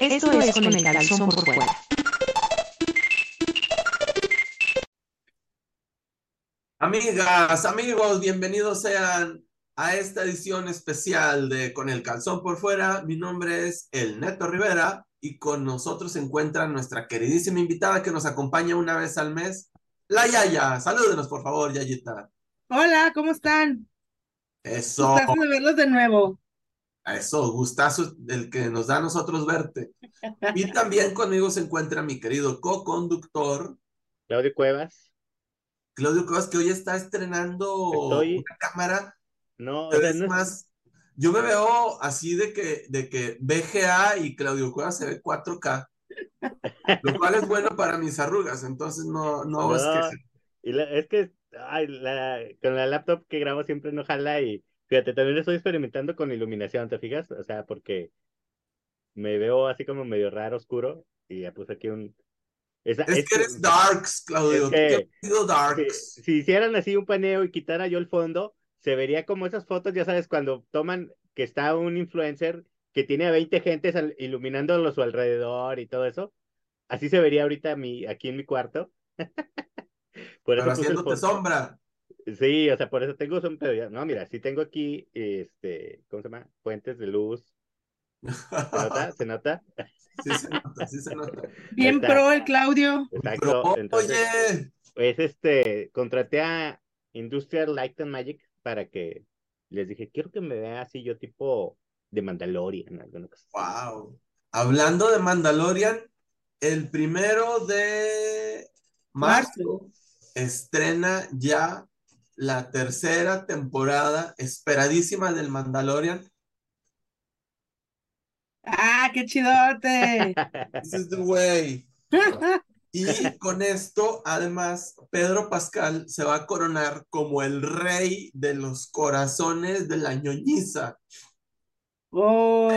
Esto es con el calzón por fuera. Amigas, amigos, bienvenidos sean a esta edición especial de Con el calzón por fuera. Mi nombre es El Neto Rivera y con nosotros se encuentra nuestra queridísima invitada que nos acompaña una vez al mes, la Yaya. Salúdenos, por favor, Yayita. Hola, ¿cómo están? Eso, Gustazo de verlos de nuevo. Eso, gustazo el que nos da a nosotros verte. Y también conmigo se encuentra mi querido co-conductor, Claudio Cuevas. Claudio Cosas, que hoy está estrenando Estoy- una cámara No, o Pero sea, es no es- más, yo me veo así de que, de que VGA y Claudio Cuevas se ve 4K, lo cual es bueno para mis arrugas, entonces no, no, es que y la- es que ay, la- con la laptop que grabo siempre no jala y fíjate, también estoy experimentando con iluminación, ¿te fijas? O sea, porque me veo así como medio raro, oscuro y ya puse aquí un... Esa- es es- que eres darks, Claudio, es que- sido si, darks. si hicieran así un paneo y quitara yo el fondo, se vería como esas fotos, ya sabes, cuando toman que está un influencer que tiene a 20 gentes al- iluminándolo a su alrededor y todo eso. Así se vería ahorita mi, aquí en mi cuarto. Por Pero eso haciéndote sombra. Sí, o sea, por eso tengo son ya- No, mira, sí tengo aquí, este, ¿cómo se llama? Fuentes de luz. ¿Se nota? ¿Se nota? Sí se nota, sí se nota. Bien pro el Claudio. Exacto. Entonces, oye, es este, contraté a Industrial Light and Magic para que les dije, quiero que me vea así yo tipo de Mandalorian, alguna cosa. wow. Hablando de Mandalorian, el primero de marzo estrena ya la tercera temporada esperadísima del Mandalorian. Ah, qué chidote. This is the way. Y con esto, además, Pedro Pascal se va a coronar como el rey de los corazones de la ñoñiza. Oh,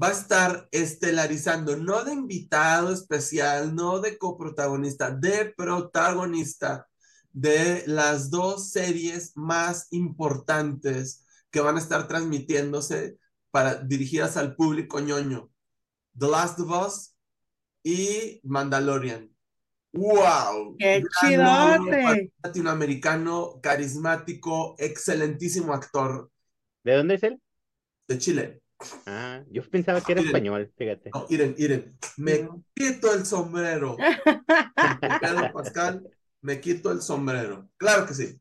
va a estar estelarizando, no de invitado especial, no de coprotagonista, de protagonista de las dos series más importantes que van a estar transmitiéndose para dirigidas al público ñoño. The Last of Us y Mandalorian. ¡Wow! qué chidote. Latinoamericano, carismático, excelentísimo actor ¿De dónde es él? de Chile. Ah, yo pensaba que era español, fíjate. No, miren, miren, me quito el sombrero. Pedro Pascal, me quito el sombrero. Claro que sí,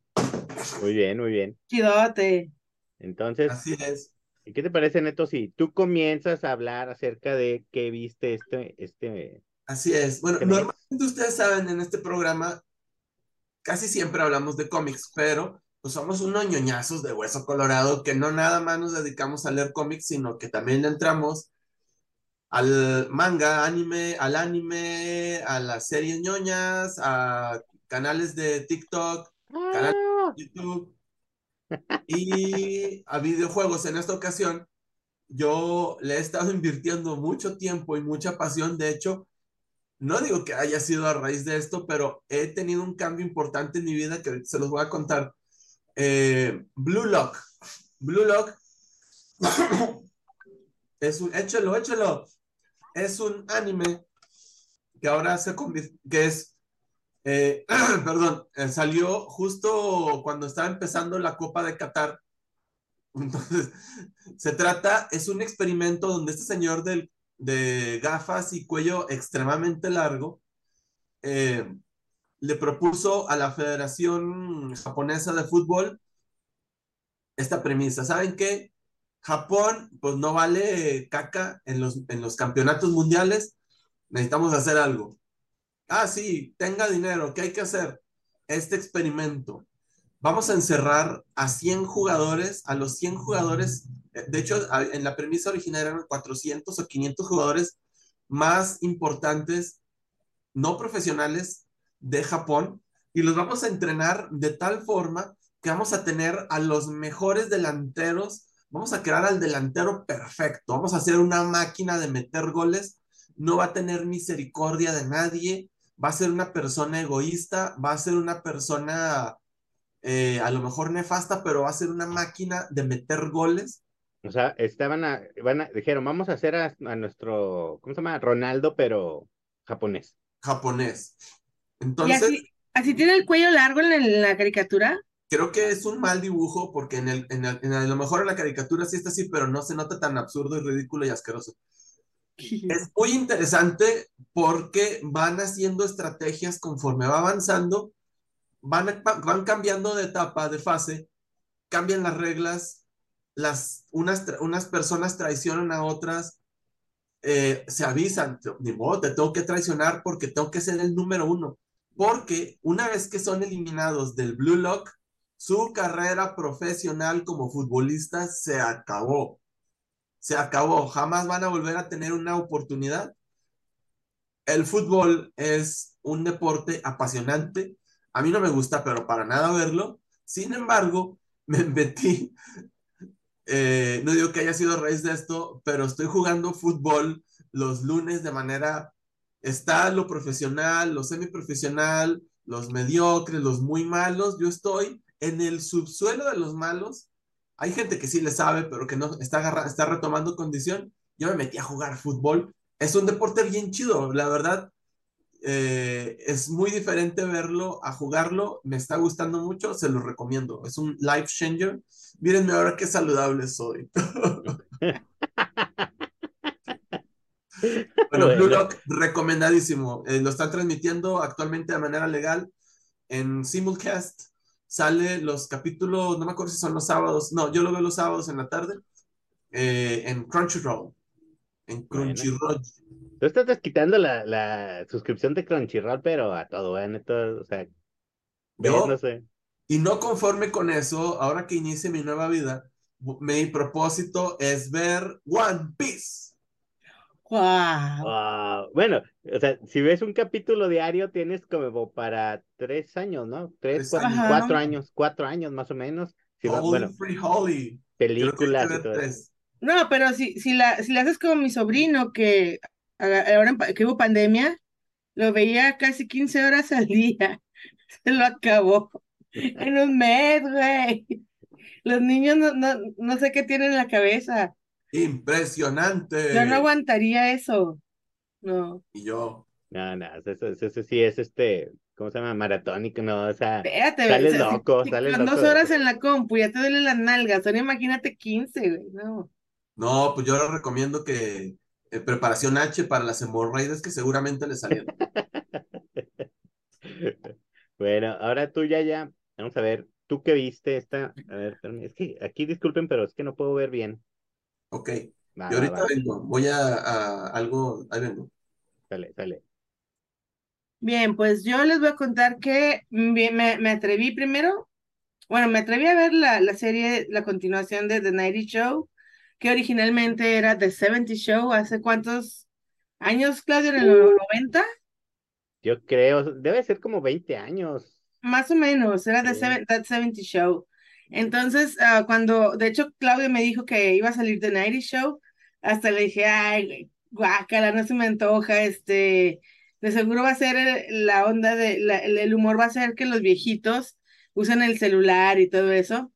Muy bien, muy bien. Chidote. Entonces, así es. ¿y ¿qué te parece, Neto, si tú comienzas a hablar acerca de qué viste este, este, Así es. Bueno, ¿Qué me- normalmente ustedes saben, en este programa casi siempre hablamos de cómics, pero pues somos unos ñoñazos de hueso colorado que no nada más nos dedicamos a leer cómics, sino que también le entramos al manga, anime, al anime, a las series ñoñas, a canales de TikTok, canales de YouTube y a videojuegos. En esta ocasión, yo le he estado invirtiendo mucho tiempo y mucha pasión. De hecho, no digo que haya sido a raíz de esto, pero he tenido un cambio importante en mi vida que se los voy a contar. Eh, Blue Lock. Blue Lock es un, échelo, échelo. Es un anime que ahora se convierte, que es, eh, perdón, eh, salió justo cuando estaba empezando la Copa de Qatar. Entonces, se trata, es un experimento donde este señor del, de gafas y cuello extremadamente largo eh, le propuso a la Federación Japonesa de Fútbol esta premisa. ¿Saben qué? Japón, pues no vale caca en los, en los campeonatos mundiales. Necesitamos hacer algo. Ah, sí, tenga dinero. ¿Qué hay que hacer? Este experimento. Vamos a encerrar a 100 jugadores, a los 100 jugadores. eh, De hecho, en la premisa original eran 400 o 500 jugadores más importantes, no profesionales, de Japón. Y los vamos a entrenar de tal forma que vamos a tener a los mejores delanteros. Vamos a crear al delantero perfecto. Vamos a hacer una máquina de meter goles. No va a tener misericordia de nadie. Va a ser una persona egoísta. Va a ser una persona eh, a lo mejor nefasta, pero va a ser una máquina de meter goles. O sea, estaban a, van a, dijeron, vamos a hacer a, a nuestro, ¿cómo se llama? Ronaldo, pero japonés. japonés. ¿Y Entonces, así, así tiene el cuello largo en la, en la caricatura? creo que es un mal dibujo porque en el, en el- en el- a lo mejor en la caricatura sí está así, pero no se nota tan absurdo y ridículo y asqueroso. Es muy interesante porque van haciendo estrategias conforme va avanzando, van, van cambiando de etapa, de fase, cambian las reglas, las, unas, unas personas traicionan a otras, eh, se avisan, ni modo, te tengo que traicionar porque tengo que ser el número uno. Porque una vez que son eliminados del Blue Lock, su carrera profesional como futbolista se acabó. Se acabó. Jamás van a volver a tener una oportunidad. El fútbol es un deporte apasionante. A mí no me gusta, pero para nada verlo. Sin embargo, me metí. eh, no digo que haya sido raíz de esto, pero estoy jugando fútbol los lunes de manera. Está lo profesional, lo semiprofesional, los mediocres, los muy malos. Yo estoy en el subsuelo de los malos. Hay gente que sí le sabe, pero que no está, agarra- está retomando condición. Yo me metí a jugar fútbol. Es un deporte bien chido, la verdad. eh, es muy diferente verlo a jugarlo. Me está gustando mucho, se lo recomiendo. Es un life changer. Mírenme ahora qué saludable soy. Bueno, Blue. Lock, recomendadísimo. Eh, lo están transmitiendo actualmente de manera legal en Simulcast. Sale los capítulos, no me acuerdo si son los sábados. No, yo lo veo los sábados en la tarde. eh, en Crunchyroll. En Bueno. Crunchyroll. Tú estás desquitando la, la suscripción de Crunchyroll, pero a todo, ¿eh? Neta, o sea, Yo, no sé. y no conforme con eso, ahora que inicie mi nueva vida, mi propósito es ver One Piece. ¡Wow! Ah, bueno, o sea, si ves un capítulo diario, tienes como para tres años, ¿no? Tres, cuatro, años. cuatro años, cuatro años más o menos. Si va- Holy bueno, Free que películas y todo eso. No, pero si, si, la, si la haces como mi sobrino, que a- ahora que hubo pandemia, lo veía casi 15 horas al día. Se lo acabó en un mes, güey. Los niños no, no, no sé qué tienen en la cabeza. Impresionante. Yo no aguantaría eso. No. Y yo. No, no, eso, eso, eso sí es este, ¿cómo se llama? Maratónico, no, o sea, Espérate, Sales o sea, loco, si sales con loco dos horas en la compu ya te duelen las nalgas. Ahora imagínate 15, güey. No. No, pues yo les recomiendo que eh, preparación H para las hemorroides que seguramente le salieron. Bueno, ahora tú ya, ya, vamos a ver, ¿tú qué viste esta? A ver, es que aquí disculpen, pero es que no puedo ver bien. Ok, Va, y ahorita va, vengo. Voy a, a algo. Ahí vengo. sale, sale. Bien, pues yo les voy a contar que me, me atreví primero, bueno, me atreví a ver la, la serie, la continuación de The 90 Show, que originalmente era The 70 Show, ¿hace cuántos años, Claudio? ¿En el Uh. 90? Yo creo, debe ser como 20 años. Más o menos, era The Sí. Seven- That 70 Show. Entonces, ah, cuando, de hecho, Claudio me dijo que iba a salir The 90 Show, hasta le dije, ay, guácala, no se me antoja, este, de seguro va a ser eh, la onda de, la- el, el humor va a ser que los viejitos usan el celular y todo eso,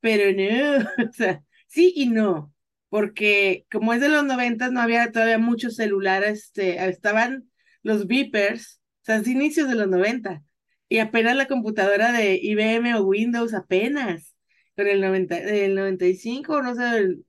pero no, o sea, sí y no, porque como es de los noventas, no había todavía muchos celulares, este, estaban los beepers, o sea, es inicios de los 90. Y apenas la computadora de IBM o Windows, apenas, con el 90, el 95, no sé, el-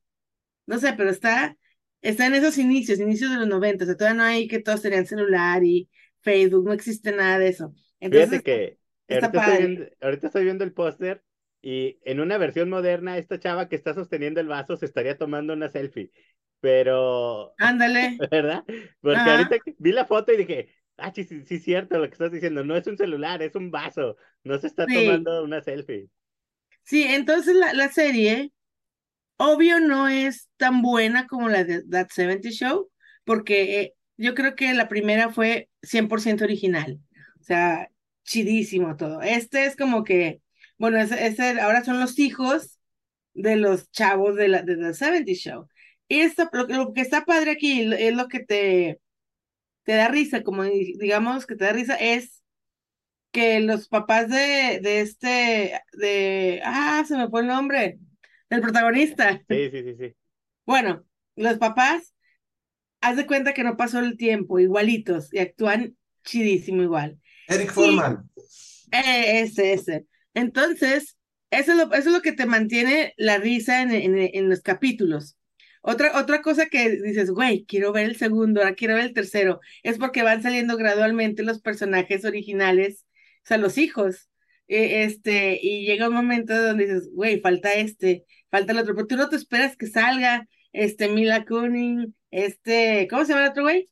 no sé, pero está, está en esos inicios, inicios de los 90, o sea, todavía no hay que todos tenían celular y Facebook, no existe nada de eso. Fíjate Entonces, que está ahorita estoy padre. viendo, ahorita estoy viendo el póster y en una versión moderna, esta chava que está sosteniendo el vaso se estaría tomando una selfie. Pero, ándale, ¿verdad? Porque Ajá. ahorita vi la foto y dije, ah, sí, sí, sí, cierto lo que estás diciendo, no es un celular, es un vaso, no se está Sí. tomando una selfie. Sí, entonces la, la serie, obvio, no es tan buena como la de That 70 Show, porque eh, yo creo que la primera fue 100% original, o sea, chidísimo todo. Este es como que, bueno, ese, ese ahora son los hijos de los chavos de la de The 70 Show. Y esto, lo, lo que está padre aquí es lo que te, te da risa, como di- digamos que te da risa, es que los papás de, de este, de, ah, se me fue el nombre, el protagonista. Sí, sí, sí, sí. Bueno, los papás, haz de cuenta que no pasó el tiempo, igualitos, y actúan chidísimo igual. Eric Foreman. Eh, ese, ese. Entonces, eso es lo, eso es lo que te mantiene la risa en, en, en los capítulos. Otra, otra cosa que dices, güey, quiero ver el segundo, ahora quiero ver el tercero, es porque van saliendo gradualmente los personajes originales, o sea, los hijos. Eh, este, y llega un momento donde dices, güey, falta este, falta el otro, pero tú no te esperas que salga este Mila Kuning, este, ¿cómo se llama el otro güey?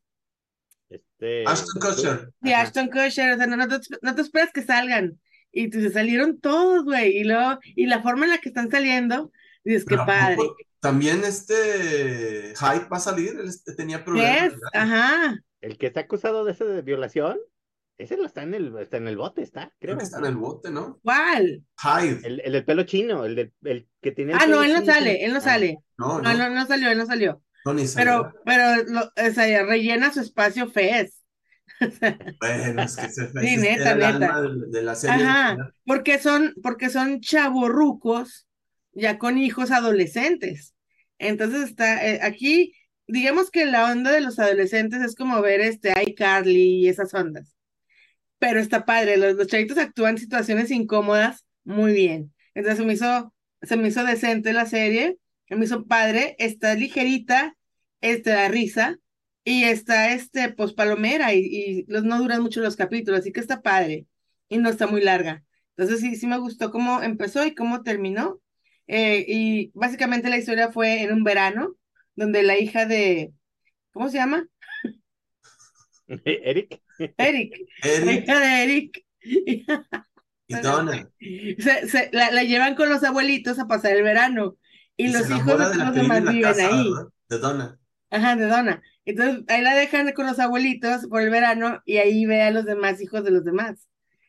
Este, Ashton Kutcher. Sí, Ajá. Ashton Kutcher, o sea, no, no, te, no te esperas que salgan. Y tú, se salieron todos, güey, y luego, y la forma en la que están saliendo, dices, qué Pero ¿a padre. poco También este Hyde va a salir, él este- tenía ¿Qué problemas. es? Ajá. El que está acusado de ese de violación, ese lo está en el, está en el bote, está, Creo creo. que está en el bote, ¿no? ¿Cuál? Hyde. El, el del pelo chino, el, del el que el Ah, no, él no chino. sale, él no Ah, sale. No, No, no, no, no salió, él no salió. no, ni Pero, salió. pero, lo, o sea, rellena su espacio Fez. Bueno, es que se Sí, neta, el neta. alma de, de la serie. Ajá, porque son, porque son chavorrucos ya con hijos adolescentes. Entonces está, eh, aquí, digamos que la onda de los adolescentes es como ver este iCarly y esas ondas. Pero está padre, los, los chavitos actúan situaciones incómodas muy bien. Entonces se me hizo, se me hizo decente la serie, se me hizo padre, está ligerita, este, la risa, y está este, pues palomera, y, y los, no duran mucho los capítulos, así que está padre, y no está muy larga. Entonces sí, sí me gustó cómo empezó y cómo terminó. Eh, y básicamente la historia fue en un verano, donde la hija de, ¿cómo se llama? Eric. Eric, la Eric hija de Eric. y Donna. Se, se- la, la llevan con los abuelitos a pasar el verano y, Y los hijos de los demás viven casa, ahí. De Donna. Ajá, de Donna. Entonces ahí la dejan con los abuelitos por el verano y ahí ve a los demás hijos de los demás.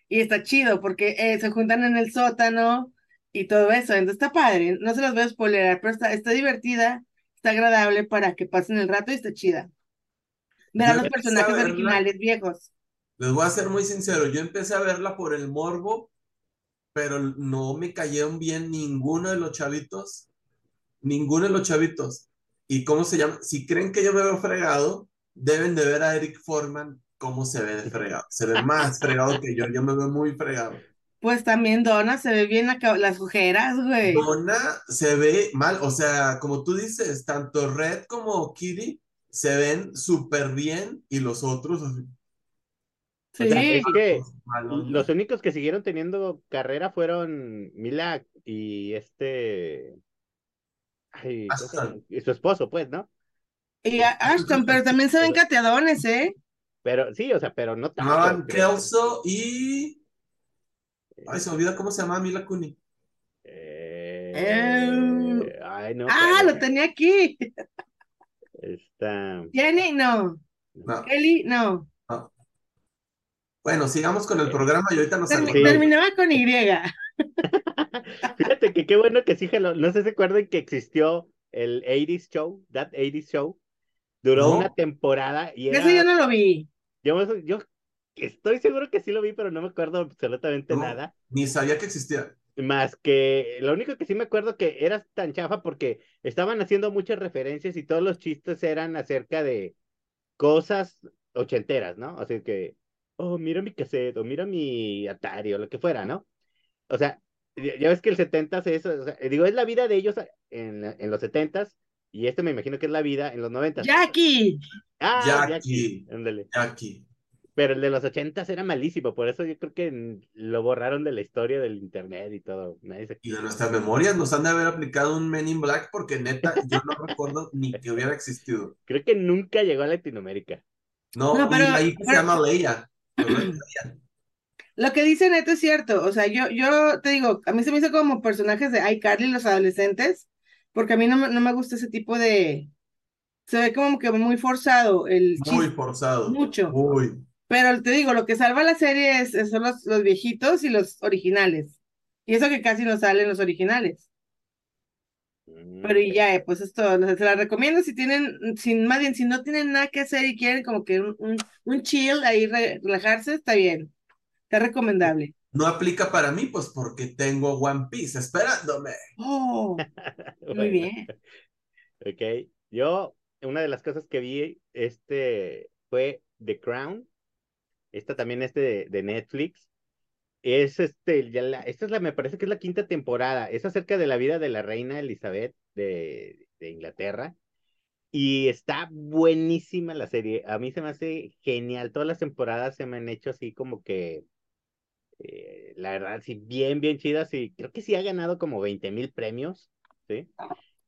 Y está chido porque eh, se juntan en el sótano y todo eso. Entonces está padre. No se los voy a spoilerar, pero está, está divertida, está agradable para que pasen el rato y está chida. Ver a los a personajes verla. originales viejos. Les voy a ser muy sincero, yo empecé a verla por el morbo, pero no me cayeron bien ninguno de los chavitos, ninguno de los chavitos. ¿Y cómo se llama? Si creen que yo me veo fregado, deben de ver a Eric Foreman cómo se ve de fregado. Se ve más fregado que yo, yo me veo muy fregado. Pues también Donna se ve bien acá- las ojeras, güey. Donna se ve mal, o sea, como tú dices, tanto Red como Kitty se ven súper bien y los otros así, Sí. O sea, es que malos. los únicos que siguieron teniendo carrera fueron Mila y este. Ay, ¿cómo se llama? Y su esposo, pues, ¿no? Y Ashton, pero también se ven cateadones, ¿eh? Pero sí, o sea, pero no tanto. Creo. Kelso y. Ay, se me olvida cómo se llamaba Mila Kunis. Eh, Eh, Ay, no. Ah, pero lo tenía aquí. Está. Jenny, no. No, Kelly, no. no. Bueno, sigamos con el programa y ahorita nos Termi- acordamos. Terminaba con Y. Fíjate que qué bueno que sí, jaló. no sé si se acuerdan que existió el 80s Show, That 80s Show. Duró No. una temporada y era. Ese yo no lo vi. Yo, yo estoy seguro que sí lo vi, pero no me acuerdo absolutamente No. nada. Ni sabía que existía. Más que lo único que sí me acuerdo que era tan chafa porque estaban haciendo muchas referencias y todos los chistes eran acerca de cosas ochenteras, ¿no? Así que, oh, mira mi cassette, o mira mi Atari, o lo que fuera, ¿no? O sea, ya ves que el 70 es eso, o sea, digo, es la vida de ellos en, en los 70 y este me imagino que es la vida en los 90 Jackie. Ah, Jackie. Jackie, ándale. Aquí. Pero el de los 80 era malísimo, por eso yo creo que lo borraron de la historia del internet y todo. Nadie se- Y de nuestras memorias nos han de haber aplicado un Men in Black porque neta, yo no recuerdo ni que hubiera existido. Creo que nunca llegó a Latinoamérica. No, No, pero- la hija se pero- llama Leia. Lo que dice Neto es cierto. O sea, yo, yo te digo, a mí se me hizo como personajes de iCarly, los adolescentes, porque a mí no, me- no me gusta ese tipo de. Se ve como que muy forzado el Muy chiste, forzado. mucho. Muy. Pero te digo, lo que salva la serie es, son los, los viejitos y los originales. Y eso que casi no salen los originales. Mm, Pero y ya, eh, pues esto, se la recomiendo si tienen, sin, más bien, si no tienen nada que hacer y quieren como que un, un, un chill ahí re- relajarse, está bien. Está recomendable. No aplica para mí, pues porque tengo One Piece esperándome. Oh, muy bien. Ok, yo, una de las cosas que vi, este, fue The Crown. Esta también es de, de Netflix. Es este, ya la, esta es la, me parece que es la quinta temporada. Es acerca de la vida de la reina Elizabeth de, de Inglaterra. Y está buenísima la serie. A mí se me hace genial. Todas las temporadas se me han hecho así como que, eh, la verdad, sí, bien, bien chidas. Y creo que sí ha ganado como 20 mil premios. ¿sí?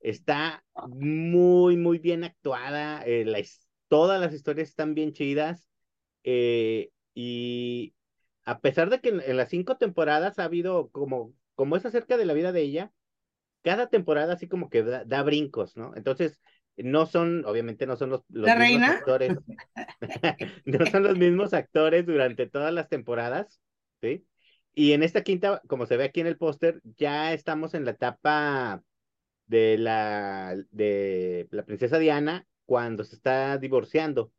Está muy, muy bien actuada. eh, la todas las historias están bien chidas. eh, y a pesar de que en, en las cinco temporadas ha habido como, como es acerca de la vida de ella, cada temporada así como que da, da brincos, ¿no? Entonces, no son, obviamente no son los, los ¿La mismos reina? actores, no son los mismos actores durante todas las temporadas, ¿sí? Y en esta quinta, como se ve aquí en el póster, ya estamos en la etapa de la, de la princesa Diana cuando se está divorciando.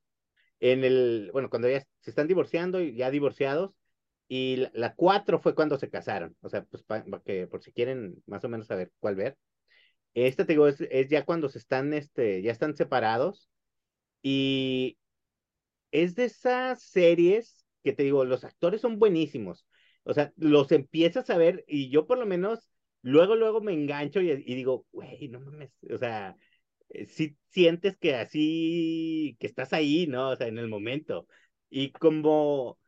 En el, bueno, cuando ya se están divorciando y ya divorciados, y la, cuatro fue cuando se casaron. O sea, pues pa- pa que por si quieren más o menos saber cuál ver. Esta te digo, es, es ya cuando se están, este, ya están separados. Y es de esas series que te digo, los actores son buenísimos. O sea, los empiezas a ver y yo por lo menos luego, luego me engancho y, y digo, güey, no mames, o sea, sí sientes que así, que estás ahí, ¿no? O sea, en el momento. Y como,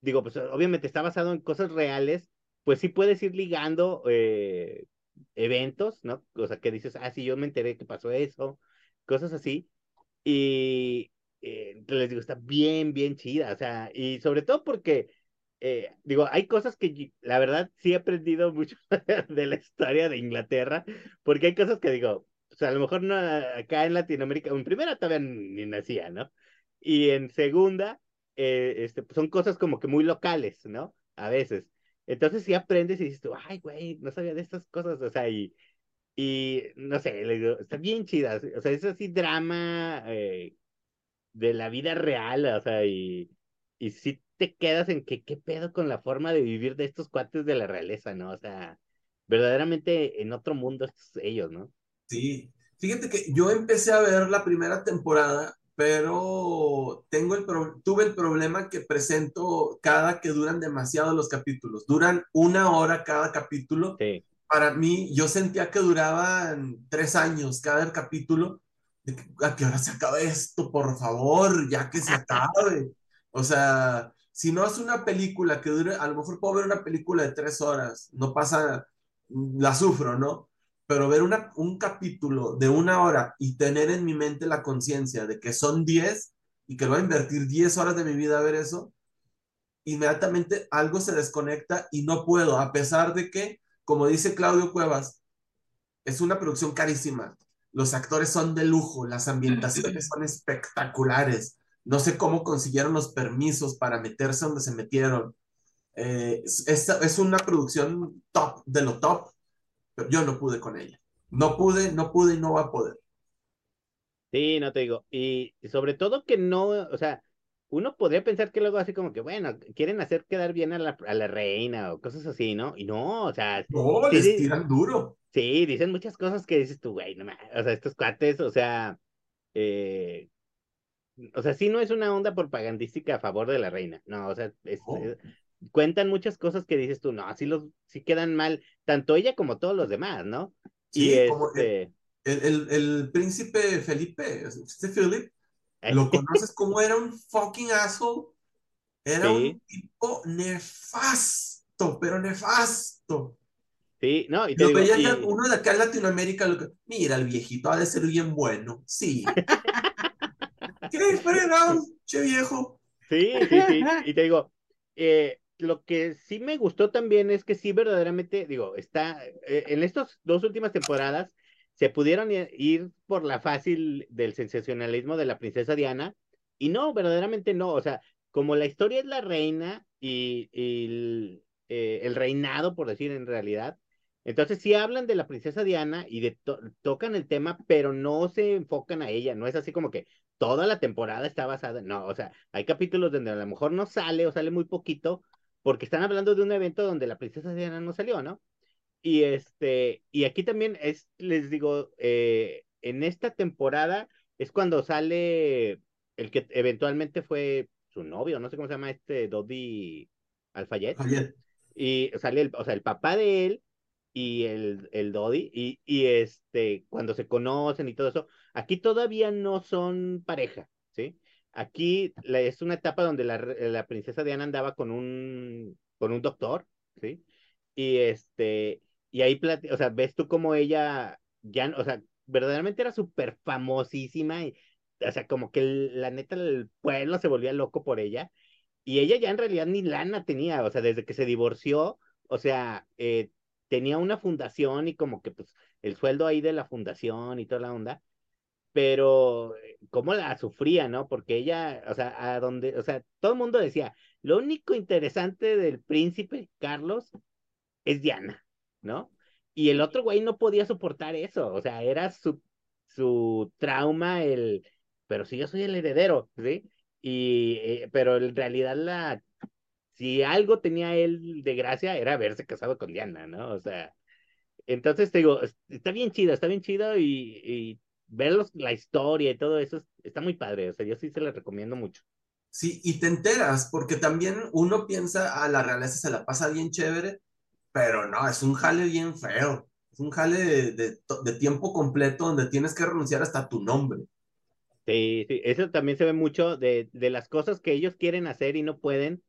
digo, pues obviamente está basado en cosas reales, pues sí puedes ir ligando eh, eventos, ¿no? O sea, que dices, ah, sí, yo me enteré que pasó eso, cosas así. Y eh, les digo, está bien, bien chida, o sea, y sobre todo porque, eh, digo, hay cosas que la verdad sí he aprendido mucho de la historia de Inglaterra, porque hay cosas que digo, sea, a lo mejor no acá en Latinoamérica, en primera todavía ni nacía, ¿no? Y en segunda, eh, este, pues son cosas como que muy locales, ¿no? A veces. Entonces sí aprendes y dices tú, ay, güey, no sabía de estas cosas, o sea, y, y no sé, le digo, está bien chida, o sea, es así drama eh, de la vida real, o sea, y, y sí te quedas en que qué pedo con la forma de vivir de estos cuates de la realeza, ¿no? O sea, verdaderamente en otro mundo ellos, ¿no? Sí, fíjate que yo empecé a ver la primera temporada, pero tengo el pro- tuve el problema que presento cada que duran demasiado los capítulos. Duran una hora cada capítulo. Sí, Para mí, yo sentía que duraban tres años cada capítulo. ¿A qué hora se acaba esto? Por favor, ya que se acabe. O sea, si no es una película que dure, a lo mejor puedo ver una película de tres horas, no pasa, la sufro, ¿no? Pero ver un capítulo de una hora y tener en mi mente la conciencia de que son 10 y que voy a invertir 10 horas de mi vida a ver eso, inmediatamente algo se desconecta y no puedo, a pesar de que, como dice Claudio Cuevas, es una producción carísima. Los actores son de lujo, las ambientaciones son espectaculares. No sé cómo consiguieron los permisos para meterse donde se metieron. Eh, es una producción top de lo top, pero yo no pude con ella. No pude, no pude y no va a poder. sí, no te digo, y, sobre todo que no, o sea, uno podría pensar que luego así como que, bueno, quieren hacer quedar bien a la, a la reina o cosas así, ¿no? Y no, o sea, No, sí, les tiran duro. Sí, dicen muchas cosas que dices tú, güey, no ma- o sea, estos cuates, o sea, eh, o sea, sí no es una onda propagandística a favor de la reina, no, o sea, es- cuentan muchas cosas que dices tú, no, sí los, sí quedan mal, tanto ella como todos los demás, ¿no? Y Sí, como el, este, el, el- el príncipe Felipe, este Philip, ¿lo conoces como era un fucking asshole? Era sí, un tipo nefasto, pero nefasto. sí, no, y te Lo digo, veía y, uno de acá en Latinoamérica, lo que, mira, el viejito ha de ser bien bueno. Sí. ¿Qué fregado, che viejo? Sí, sí, sí. Y te digo, eh, lo que sí me gustó también es que sí verdaderamente, digo, está, eh, en estas dos últimas temporadas se pudieron ir por la fácil del sensacionalismo de la princesa Diana, y no, verdaderamente no, o sea, como la historia es la reina y, y el, eh, el reinado, por decir en realidad, entonces sí hablan de la princesa Diana y de to- tocan el tema, pero no se enfocan a ella, no es así como que toda la temporada está basada, no, o sea, hay capítulos donde a lo mejor no sale o sale muy poquito, porque están hablando de un evento donde la princesa Diana no salió, ¿no? Y este, y aquí también es, les digo, eh, en esta temporada es cuando sale el que eventualmente fue su novio, no sé cómo se llama este, Dodi Alfayet. Y sale el, o sea, el papá de él y el, el Dodi, y, y este, cuando se conocen y todo eso, aquí todavía no son pareja. Aquí es una etapa donde la, la princesa Diana andaba con un, con un doctor, ¿sí? Y este, y ahí, o sea, ves tú como ella, ya, o sea, verdaderamente era súper famosísima, y, o sea, como que la neta el pueblo se volvía loco por ella, y ella ya en realidad ni lana tenía, o sea, desde que se divorció, o sea, eh, tenía una fundación y como que pues el sueldo ahí de la fundación y toda la onda, pero eh, cómo la sufría, ¿no? Porque ella, o sea, a donde, o sea, todo el mundo decía, lo único interesante del príncipe Carlos es Diana, ¿no? Y el otro güey no podía soportar eso, o sea, era su, su trauma el, pero si yo soy el heredero, ¿sí? Y, eh, pero en realidad la, si algo tenía él de gracia era haberse casado con Diana, ¿no? O sea, entonces te digo, es- está bien chido, está bien chido y ver los- la historia y todo eso es- está muy padre, o sea, yo sí se lo recomiendo mucho. Sí, y te enteras, porque también uno piensa, a la realeza se la pasa bien chévere, pero no, es un jale bien feo. Es un jale de, de to- de tiempo completo donde tienes que renunciar hasta tu nombre. Sí, sí, eso también se ve mucho de, de las cosas que ellos quieren hacer y no pueden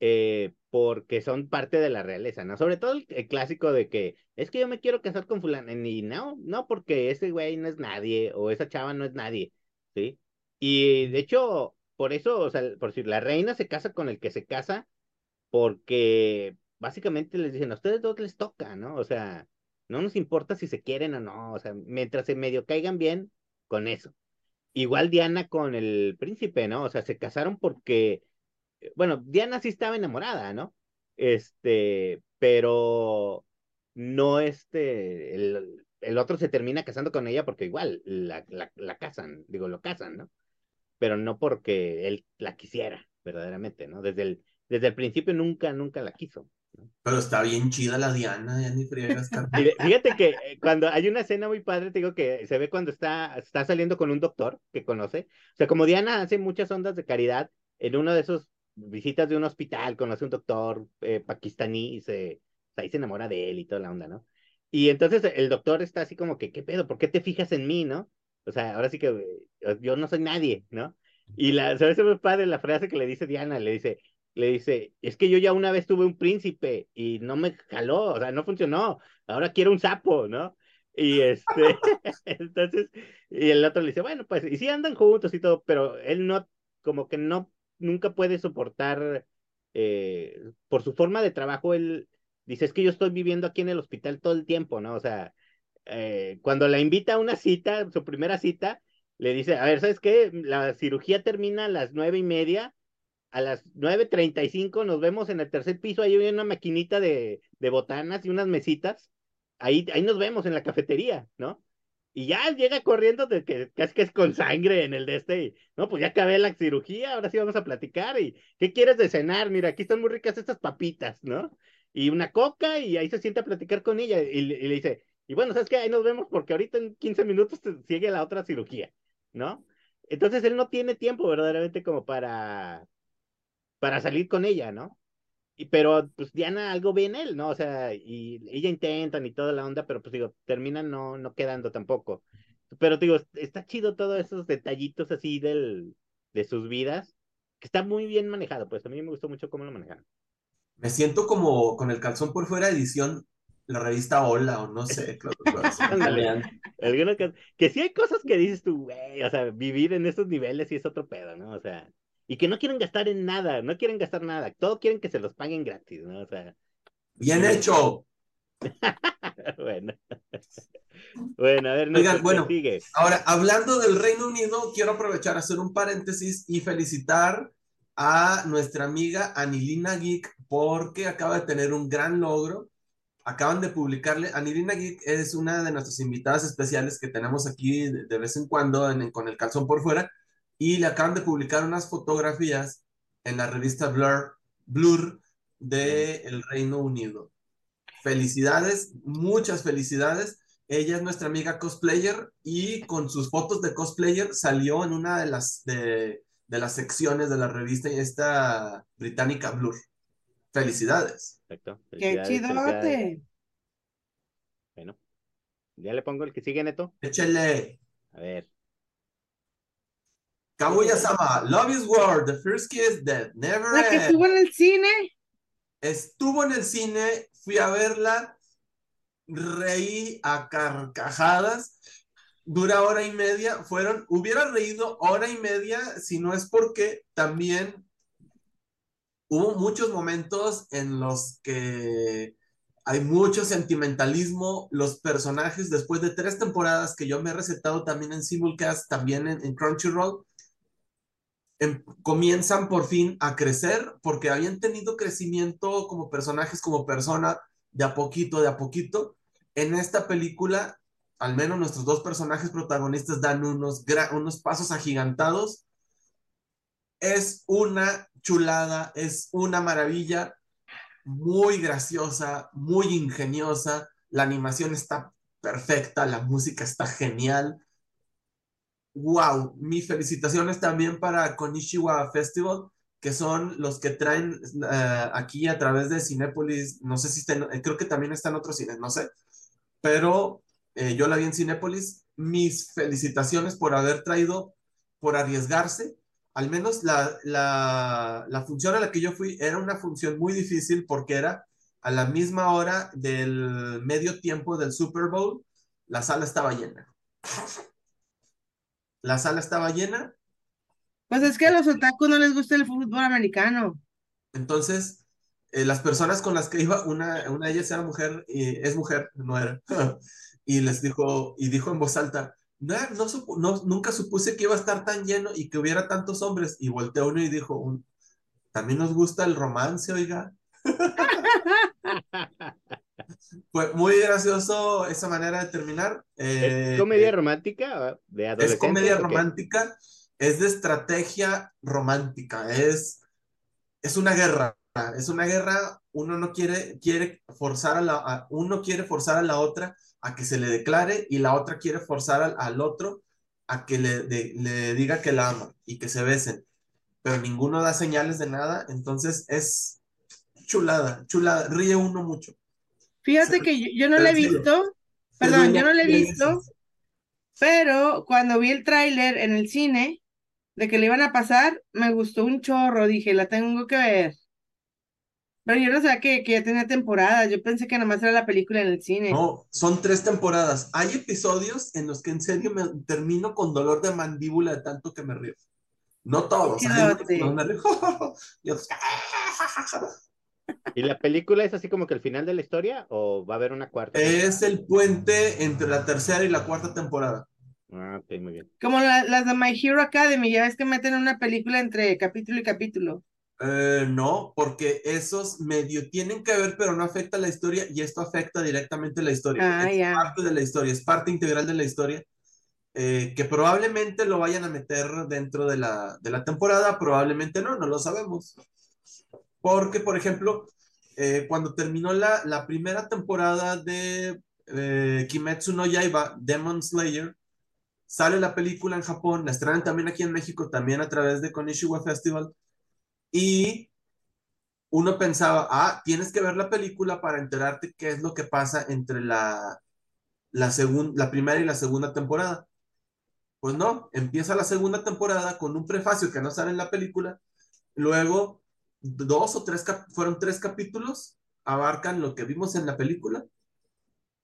eh, porque son parte de la realeza, ¿no? Sobre todo el, clásico de que es que yo me quiero casar con fulano y no, no, porque ese güey no es nadie o esa chava no es nadie, ¿sí? Y de hecho, por eso, o sea, por decir, la reina se casa con el que se casa porque básicamente les dicen, a ustedes dos les toca, ¿no? O sea, no nos importa si se quieren o no, o sea, mientras se medio caigan bien, con eso. Igual Diana con el príncipe, ¿no? O sea, se casaron porque, bueno, Diana sí estaba enamorada, ¿no? Este, pero no este, el, el otro se termina casando con ella porque igual la, la, la casan, digo, lo casan, ¿no? Pero no porque él la quisiera, verdaderamente, ¿no? Desde el, desde el principio nunca, nunca la quiso. ¿no? Pero está bien chida la Diana, ya ni friegas, fíjate que eh, cuando hay una escena muy padre, te digo que se ve cuando está, está saliendo con un doctor que conoce. O sea, como Diana hace muchas ondas de caridad, en uno de esos visitas de un hospital, conoce un doctor eh, pakistaní y se, ahí se enamora de él y toda la onda, ¿no? Y entonces el doctor está así como que, ¿qué pedo? ¿Por qué te fijas en mí, no? O sea, ahora sí que eh, yo no soy nadie, ¿no? Y la, se me padre la frase que le dice Diana, le dice, le dice, es que yo ya una vez tuve un príncipe y no me jaló, o sea, no funcionó, ahora quiero un sapo, ¿no? Y este, entonces, y el otro le dice, bueno, pues, y sí andan juntos y todo, pero él no, como que no, nunca puede soportar, eh, por su forma de trabajo, él dice, es que yo estoy viviendo aquí en el hospital todo el tiempo, ¿no? O sea, eh, cuando la invita a una cita, su primera cita, le dice, a ver, ¿sabes qué? La cirugía termina a las nueve y media, a las 9.35 nos vemos en el tercer piso, ahí hay una maquinita de, de botanas y unas mesitas, ahí, ahí nos vemos en la cafetería, ¿no? Y ya llega corriendo de que casi que es con sangre en el de este, y, no, pues ya acabé la cirugía, ahora sí vamos a platicar, y ¿qué quieres de cenar? Mira, aquí están muy ricas estas papitas, ¿no? Y una coca, y ahí se siente a platicar con ella, y, le- y le dice, y bueno, ¿sabes qué? Ahí nos vemos porque ahorita en 15 minutos te sigue la otra cirugía, ¿no? Entonces él no tiene tiempo verdaderamente como para, para salir con ella, ¿no? Y, pero pues Diana algo ve en él, ¿no? O sea, y ella intentan y toda la onda, pero pues digo, terminan no, no quedando tampoco. Pero digo, está chido todos esos detallitos así del, de sus vidas, que está muy bien manejado, pues a mí me gustó mucho cómo lo manejaron. Me siento como con el calzón por fuera edición, la revista Hola, o no sé. Alguno que, que sí hay cosas que dices tú, güey, o sea, vivir en esos niveles sí es otro pedo, ¿no? O sea, y que no quieren gastar en nada, no quieren gastar nada, todo quieren que se los paguen gratis, ¿no? O sea, Bien hecho. bueno. Bueno, a ver, Oigan, ¿qué bueno, sigue? Ahora, hablando del Reino Unido, quiero aprovechar a hacer un paréntesis y felicitar a nuestra amiga Anilina Geek porque acaba de tener un gran logro. Acaban de publicarle, Anilina Geek es una de nuestras invitadas especiales que tenemos aquí de, de vez en cuando en- con el calzón por fuera y le acaban de publicar unas fotografías en la revista Blur, Blur del Reino Unido. Felicidades, muchas felicidades. Ella es nuestra amiga cosplayer y con sus fotos de cosplayer salió en una de las, de, de las secciones de la revista esta británica Blur. Felicidades. Perfecto. ¡Qué Felicidades, felicidades. chidote! Bueno, ya le pongo el que sigue, Neto. Échele. A ver. Kaguya-sama, Love is War, The First Kiss That Never La que estuvo en el cine. Estuvo en el cine, fui a verla, reí a carcajadas, dura hora y media, fueron, hubiera reído hora y media si no es porque también hubo muchos momentos en los que hay mucho sentimentalismo, los personajes después de tres temporadas que yo me he recetado también en Simulcast, también en, en Crunchyroll, em- comienzan por fin a crecer porque habían tenido crecimiento como personajes, como persona, de a poquito, de a poquito. En esta película, al menos nuestros dos personajes protagonistas dan unos, unos pasos agigantados. Es una chulada, es una maravilla, muy graciosa, muy ingeniosa. La animación está perfecta, la música está genial. Wow, mis felicitaciones también para Konishiwa Festival, que son los que traen eh, aquí a través de Cinépolis, no sé si estén, eh, creo que también están otros cines, no sé, pero eh, yo la vi en Cinépolis. Mis felicitaciones por haber traído, por arriesgarse. Al menos la, la, función a la que yo fui era una función muy difícil porque era a la misma hora del medio tiempo del Super Bowl, la sala estaba llena. La sala estaba llena, Pues es que a los otakus no les gusta el fútbol americano. entonces eh, las personas con las que iba, una, una de ellas era mujer, y es mujer, no era, y les dijo, y dijo en voz alta, no, no, no- nunca supuse que iba a estar tan lleno y que hubiera tantos hombres, y volteó uno y dijo, "Un- también nos gusta el romance, oiga. Fue muy gracioso esa manera de terminar. Eh, ¿Es comedia romántica de Es comedia romántica, es de estrategia romántica, es, es una guerra, es una guerra, uno no quiere, quiere forzar a la, a- uno quiere forzar a la otra a que se le declare y la otra quiere forzar al, al otro a que le, de- le diga que la ama y que se besen, pero ninguno da señales de nada, entonces es chulada, chulada, ríe uno mucho. Fíjate que yo, yo no la he visto, perdón, yo no la he visto, pero cuando vi el tráiler en el cine de que le iban a pasar, me gustó un chorro, dije, la tengo que ver. Pero yo no sabía que, que ya tenía temporada, yo pensé que nada más era la película en el cine. No, son tres temporadas. Hay episodios en los que en serio me termino con dolor de mandíbula de tanto que me río. No todos, hay unos que no me río. ¿Y la película es así como que el final de la historia o va a haber una cuarta? Es el puente entre la tercera y la cuarta temporada. Ah, ok, muy bien. Como la- las de My Hero Academy, ya ves que meten una película entre capítulo y capítulo. Eh, no, porque esos medio tienen que ver, pero no afecta la historia y esto afecta directamente la historia. Ah, Es ya. parte de la historia, es parte integral de la historia. eh, que probablemente lo vayan a meter dentro de la, de la temporada, probablemente no, no lo sabemos. Porque, por ejemplo, eh, cuando terminó la, primera temporada de Kimetsu no Yaiba, Demon Slayer, sale la película en Japón, la estrenan también aquí en México, también a través de Konishiwa Festival, y uno pensaba, ah, tienes que ver la película para enterarte qué es lo que pasa entre la, la, la primera y la segunda temporada. Pues no, empieza la segunda temporada con un prefacio que no sale en la película, luego dos o tres, fueron tres capítulos, abarcan lo que vimos en la película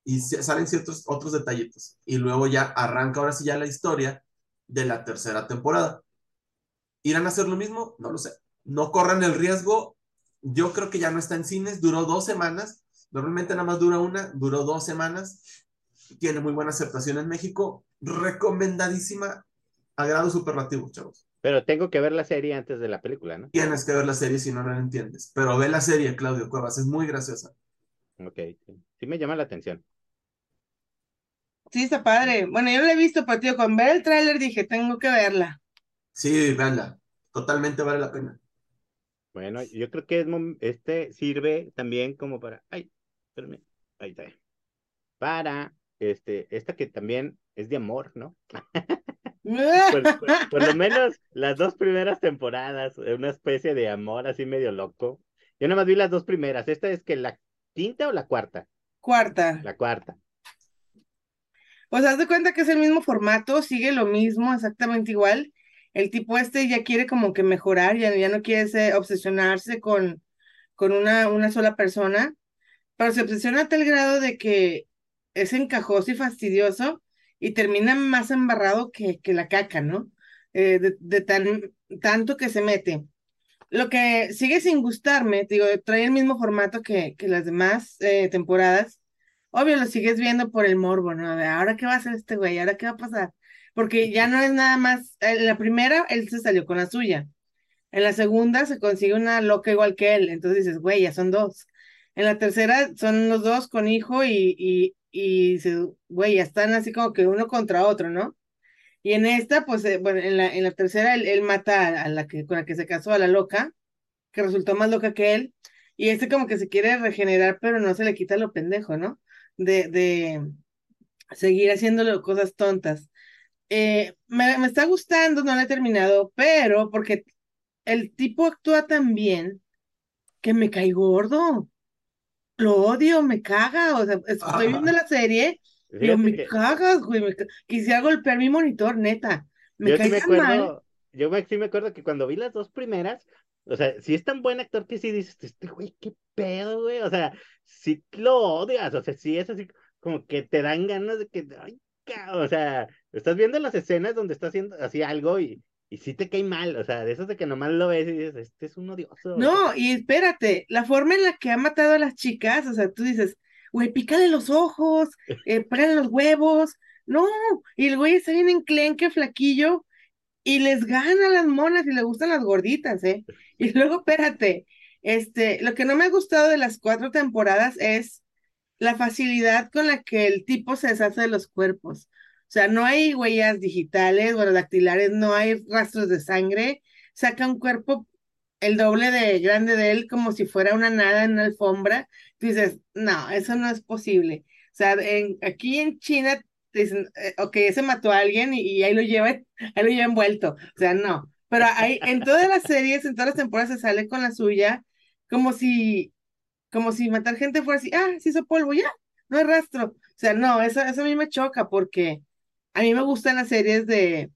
y salen ciertos otros detallitos. Y luego ya arranca ahora sí ya la historia de la tercera temporada. ¿Irán a hacer lo mismo? No lo sé. No corran el riesgo. Yo creo que ya no está en cines. Duró dos semanas. Normalmente nada más dura una. Duró dos semanas. Tiene muy buena aceptación en México. Recomendadísima. A grado superlativo, chavos. Pero tengo que ver la serie antes de la película, ¿no? Tienes que ver la serie si no la entiendes. Pero ve la serie, Claudio Cuevas. Es muy graciosa. Ok, sí. Me llama la atención. Sí, está padre. Bueno, yo no la he visto, pero tío, con ver el tráiler dije, tengo que verla. Sí, véanla. Totalmente vale la pena. Bueno, yo creo que es este sirve también como para, ay, espérame, ahí está. Para, este, esta que también es de amor, ¿no? Por, por- por lo menos las dos primeras temporadas, una especie de amor así medio loco. Yo nada más vi las dos primeras. Esta es que la quinta o la cuarta. Cuarta. La cuarta. Pues haz de cuenta que es el mismo formato, sigue lo mismo, exactamente igual. El tipo este ya quiere como que mejorar, ya, ya no quiere obsesionarse con, con una, una sola persona, pero se obsesiona a tal grado de que es encajoso y fastidioso y termina más embarrado que, que la caca, ¿no? Eh, de, de tan, tanto que se mete. Lo que sigue sin gustarme, digo, trae el mismo formato que, que las demás eh, temporadas. Obvio, lo sigues viendo por el morbo, ¿no? A ¿ahora qué va a hacer este güey? ¿Ahora qué va a pasar? Porque ya no es nada más. En la primera, él se salió con la suya. En la segunda, se consigue una loca igual que él. Entonces dices, güey, ya son dos. En la tercera, son los dos con hijo y, y, y dices, güey, ya están así como que uno contra otro, ¿no? Y en esta, pues, eh, bueno, en la, en la tercera, él, él mata a, la que, con la que se casó, a la loca, que resultó más loca que él. Y este como que se quiere regenerar, pero no se le quita lo pendejo, ¿no? De, de seguir haciéndolo cosas tontas. Eh, me, me está gustando, no lo he terminado, pero porque el tipo actúa tan bien que me cae gordo. Lo odio, me caga. O sea, es- estoy viendo la serie, pero me que cagas, güey. me Quisiera golpear mi monitor, neta. Me yo sí me mal. acuerdo, yo sí me acuerdo que cuando vi las dos primeras, o sea, si es tan buen actor que sí dices, este güey, qué pedo, güey. O sea, sí lo odias, o sea, sí es así como que te dan ganas de que, ay, o sea, estás viendo las escenas donde está haciendo así algo y, y sí te cae mal, o sea, de esos de que nomás lo ves y dices, este es un odioso. No, y espérate, la forma en la que ha matado a las chicas, o sea, tú dices, güey, pícale los ojos, eh, los huevos. No, y el güey está bien enclenque, flaquillo, y les gana a las monas y le gustan las gorditas, ¿eh? Y luego, espérate, este, lo que no me ha gustado de las cuatro temporadas es la facilidad con la que el tipo se deshace de los cuerpos. Sea, no hay huellas digitales, bueno, dactilares, no hay rastros de sangre. Saca un cuerpo el doble de grande de él como si fuera una nada en una alfombra. Dices, no, eso no es posible. O sea, en, aquí en China dicen, eh, ok, ese mató a alguien y, y ahí lo llevan, ahí lo lleva envuelto. O sea, no. Pero ahí, en todas las series, en todas las temporadas se sale con la suya, como si, como si matar gente fuera así, ah, se hizo polvo, ya, no hay rastro. O sea, no, eso, eso a mí me choca porque a mí me gustan las series de,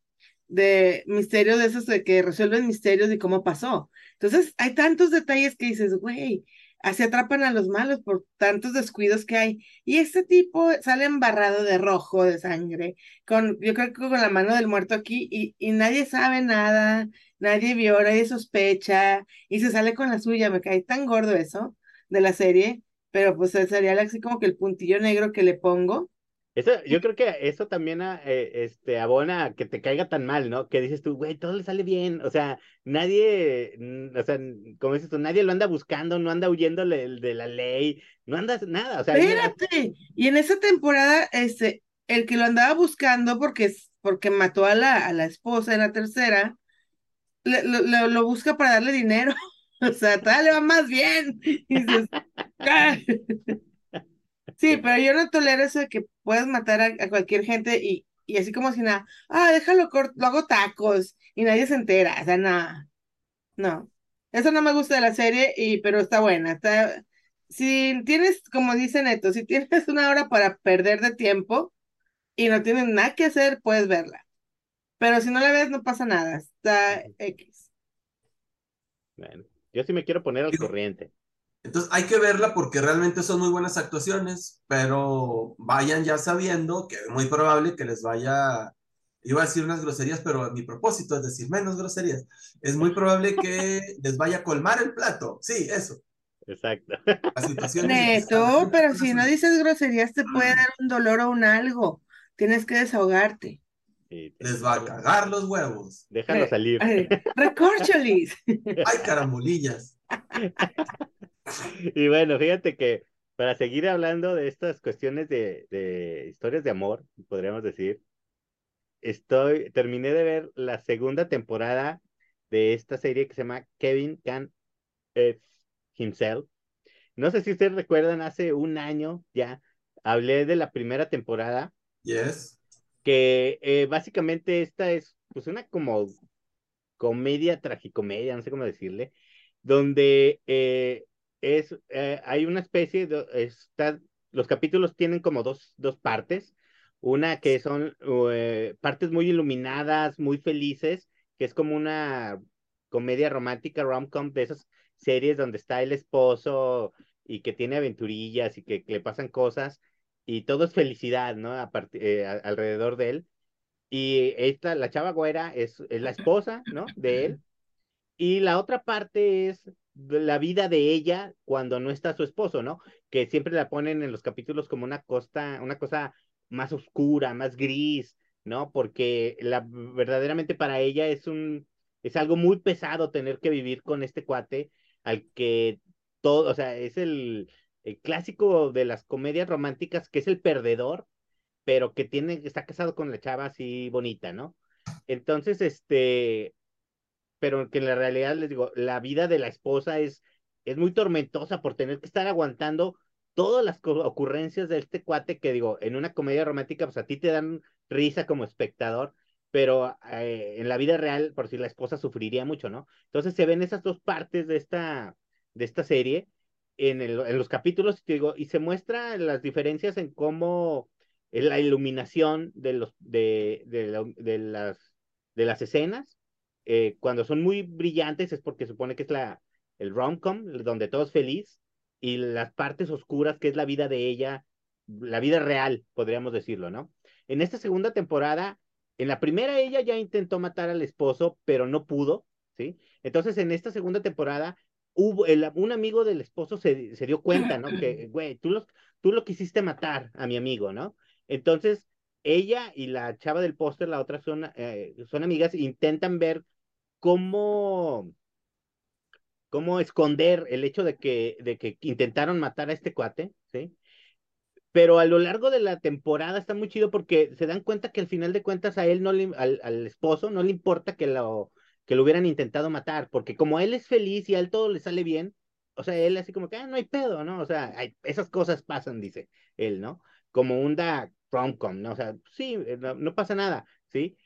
de misterios de esos de que resuelven misterios y cómo pasó. Entonces, hay tantos detalles que dices, güey, así atrapan a los malos por tantos descuidos que hay. Y este tipo sale embarrado de rojo, de sangre, con, yo creo que con la mano del muerto aquí, y, y nadie sabe nada, nadie vio, nadie sospecha, y se sale con la suya. Me cae tan gordo eso de la serie, pero pues sería así como que el puntillo negro que le pongo. Eso, yo creo que eso también ah, eh, este, abona a que te caiga tan mal, ¿no? Que dices tú, güey, todo le sale bien. O sea, nadie, o sea, como dices tú, nadie lo anda buscando, no anda huyéndole de la ley, no anda nada. O sea, Espérate. Y en esa temporada, este, el que lo andaba buscando porque, es- porque mató a la, a la esposa en la tercera, le- lo, lo- busca para darle dinero. O sea, todavía le va más bien. Y dices, "Ah". Sí, pero yo no tolero eso de que puedas matar a, a cualquier gente y, y así como si nada, ah, déjalo corto, lo hago tacos y nadie se entera. O sea, nada, no. Eso no me gusta de la serie, y, pero está buena. Está, si tienes, como dice Neto, si tienes una hora para perder de tiempo y no tienes nada que hacer, puedes verla. Pero si no la ves, no pasa nada. Está X. Bueno, yo sí me quiero poner al corriente. Entonces hay que verla porque realmente son muy buenas actuaciones, pero vayan ya sabiendo que es muy probable que les vaya, iba a decir unas groserías, pero mi propósito es decir menos groserías. Es muy probable que les vaya a colmar el plato. Sí, eso. Exacto. La situación Neto, pero si no dices groserías, te puede dar un dolor o un algo. Tienes que desahogarte. Te- Les va a cagar los huevos. Déjalo Eh, salir. eh, Recórcholis. Ay, carambolillas. Y bueno, fíjate que para seguir hablando de estas cuestiones de, de historias de amor, podríamos decir, estoy, terminé de ver la segunda temporada de esta serie que se llama Kevin Can es himself. No sé si ustedes recuerdan, hace un año ya hablé de la primera temporada, Yes. que eh, básicamente esta es pues una como comedia, tragicomedia, no sé cómo decirle, donde eh, es, eh, hay una especie de, está, los capítulos tienen como dos, dos partes, una que son eh, partes muy iluminadas, muy felices, que es como una comedia romántica, rom-com, de esas series donde está el esposo y que tiene aventurillas y que, que le pasan cosas y todo es felicidad, ¿no? A eh, a- alrededor de él. Y esta, la chava güera es, es la esposa, ¿no? De él. Y la otra parte es la vida de ella cuando no está su esposo, ¿no? Que siempre la ponen en los capítulos como una costa, una cosa más oscura, más gris, ¿no? Porque la, verdaderamente para ella es un, es algo muy pesado tener que vivir con este cuate al que todo, o sea, es el, el clásico de las comedias románticas que es el perdedor, pero que tiene, está casado con la chava así bonita, ¿no? Entonces, este, pero que en la realidad les digo, la vida de la esposa es, es muy tormentosa por tener que estar aguantando todas las ocurrencias de este cuate que digo, en una comedia romántica, pues a ti te dan risa como espectador, pero eh, en la vida real, por si la esposa sufriría mucho, ¿no? Entonces se ven esas dos partes de esta, de esta serie en, el, en los capítulos, te digo, y se muestra las diferencias en cómo eh, la iluminación de, los, de, de, la- de las, de las escenas eh, cuando son muy brillantes es porque supone que es la, el rom-com, donde todo es feliz, y las partes oscuras, que es la vida de ella, la vida real, podríamos decirlo, ¿no? En esta segunda temporada, en la primera ella ya intentó matar al esposo, pero no pudo, ¿sí? Entonces, en esta segunda temporada, hubo, el, un amigo del esposo se, se dio cuenta, ¿no? Que, güey, tú, los, tú lo quisiste matar a mi amigo, ¿no? Entonces, ella y la chava del póster, la otra son, eh, son amigas, intentan ver cómo, cómo esconder el hecho de que, de que intentaron matar a este cuate, ¿sí? Pero a lo largo de la temporada está muy chido porque se dan cuenta que al final de cuentas a él no al, al esposo no le importa que lo, que lo hubieran intentado matar, porque como él es feliz y a él todo le sale bien, o sea, él así como que, ah, no hay pedo, ¿no? O sea, esas cosas pasan, dice él, ¿no? Como un da rom-com, ¿no? O sea, sí, no, no pasa nada, ¿sí?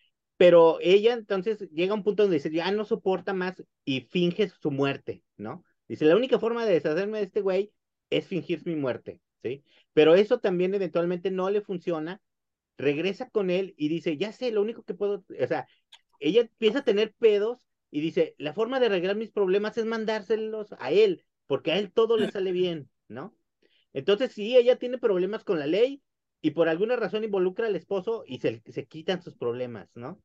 Pero ella entonces llega a un punto donde dice, ya no soporta más y finge su muerte, ¿no? Dice, la única forma de deshacerme de este güey es fingir mi muerte, ¿sí? Pero eso también eventualmente no le funciona, regresa con él y dice, ya sé, lo único que puedo, o sea, ella empieza a tener pedos y dice, la forma de arreglar mis problemas es mandárselos a él, porque a él todo le sale bien, ¿no? Entonces, sí, ella tiene problemas con la ley y por alguna razón involucra al esposo y se, se quitan sus problemas, ¿no?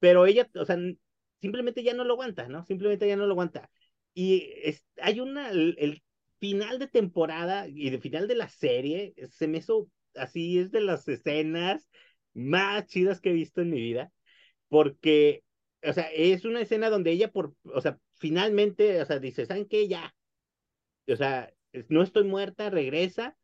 Pero ella, o sea, simplemente ya no lo aguanta, ¿no? Simplemente ya no lo aguanta. Y es, hay una, el, el final de temporada y de final de la serie, se me hizo así, es de las escenas más chidas que he visto en mi vida, porque, o sea, es una escena donde ella, por, o sea, finalmente, o sea, dice, ¿saben qué? Ya, o sea, no estoy muerta, regresa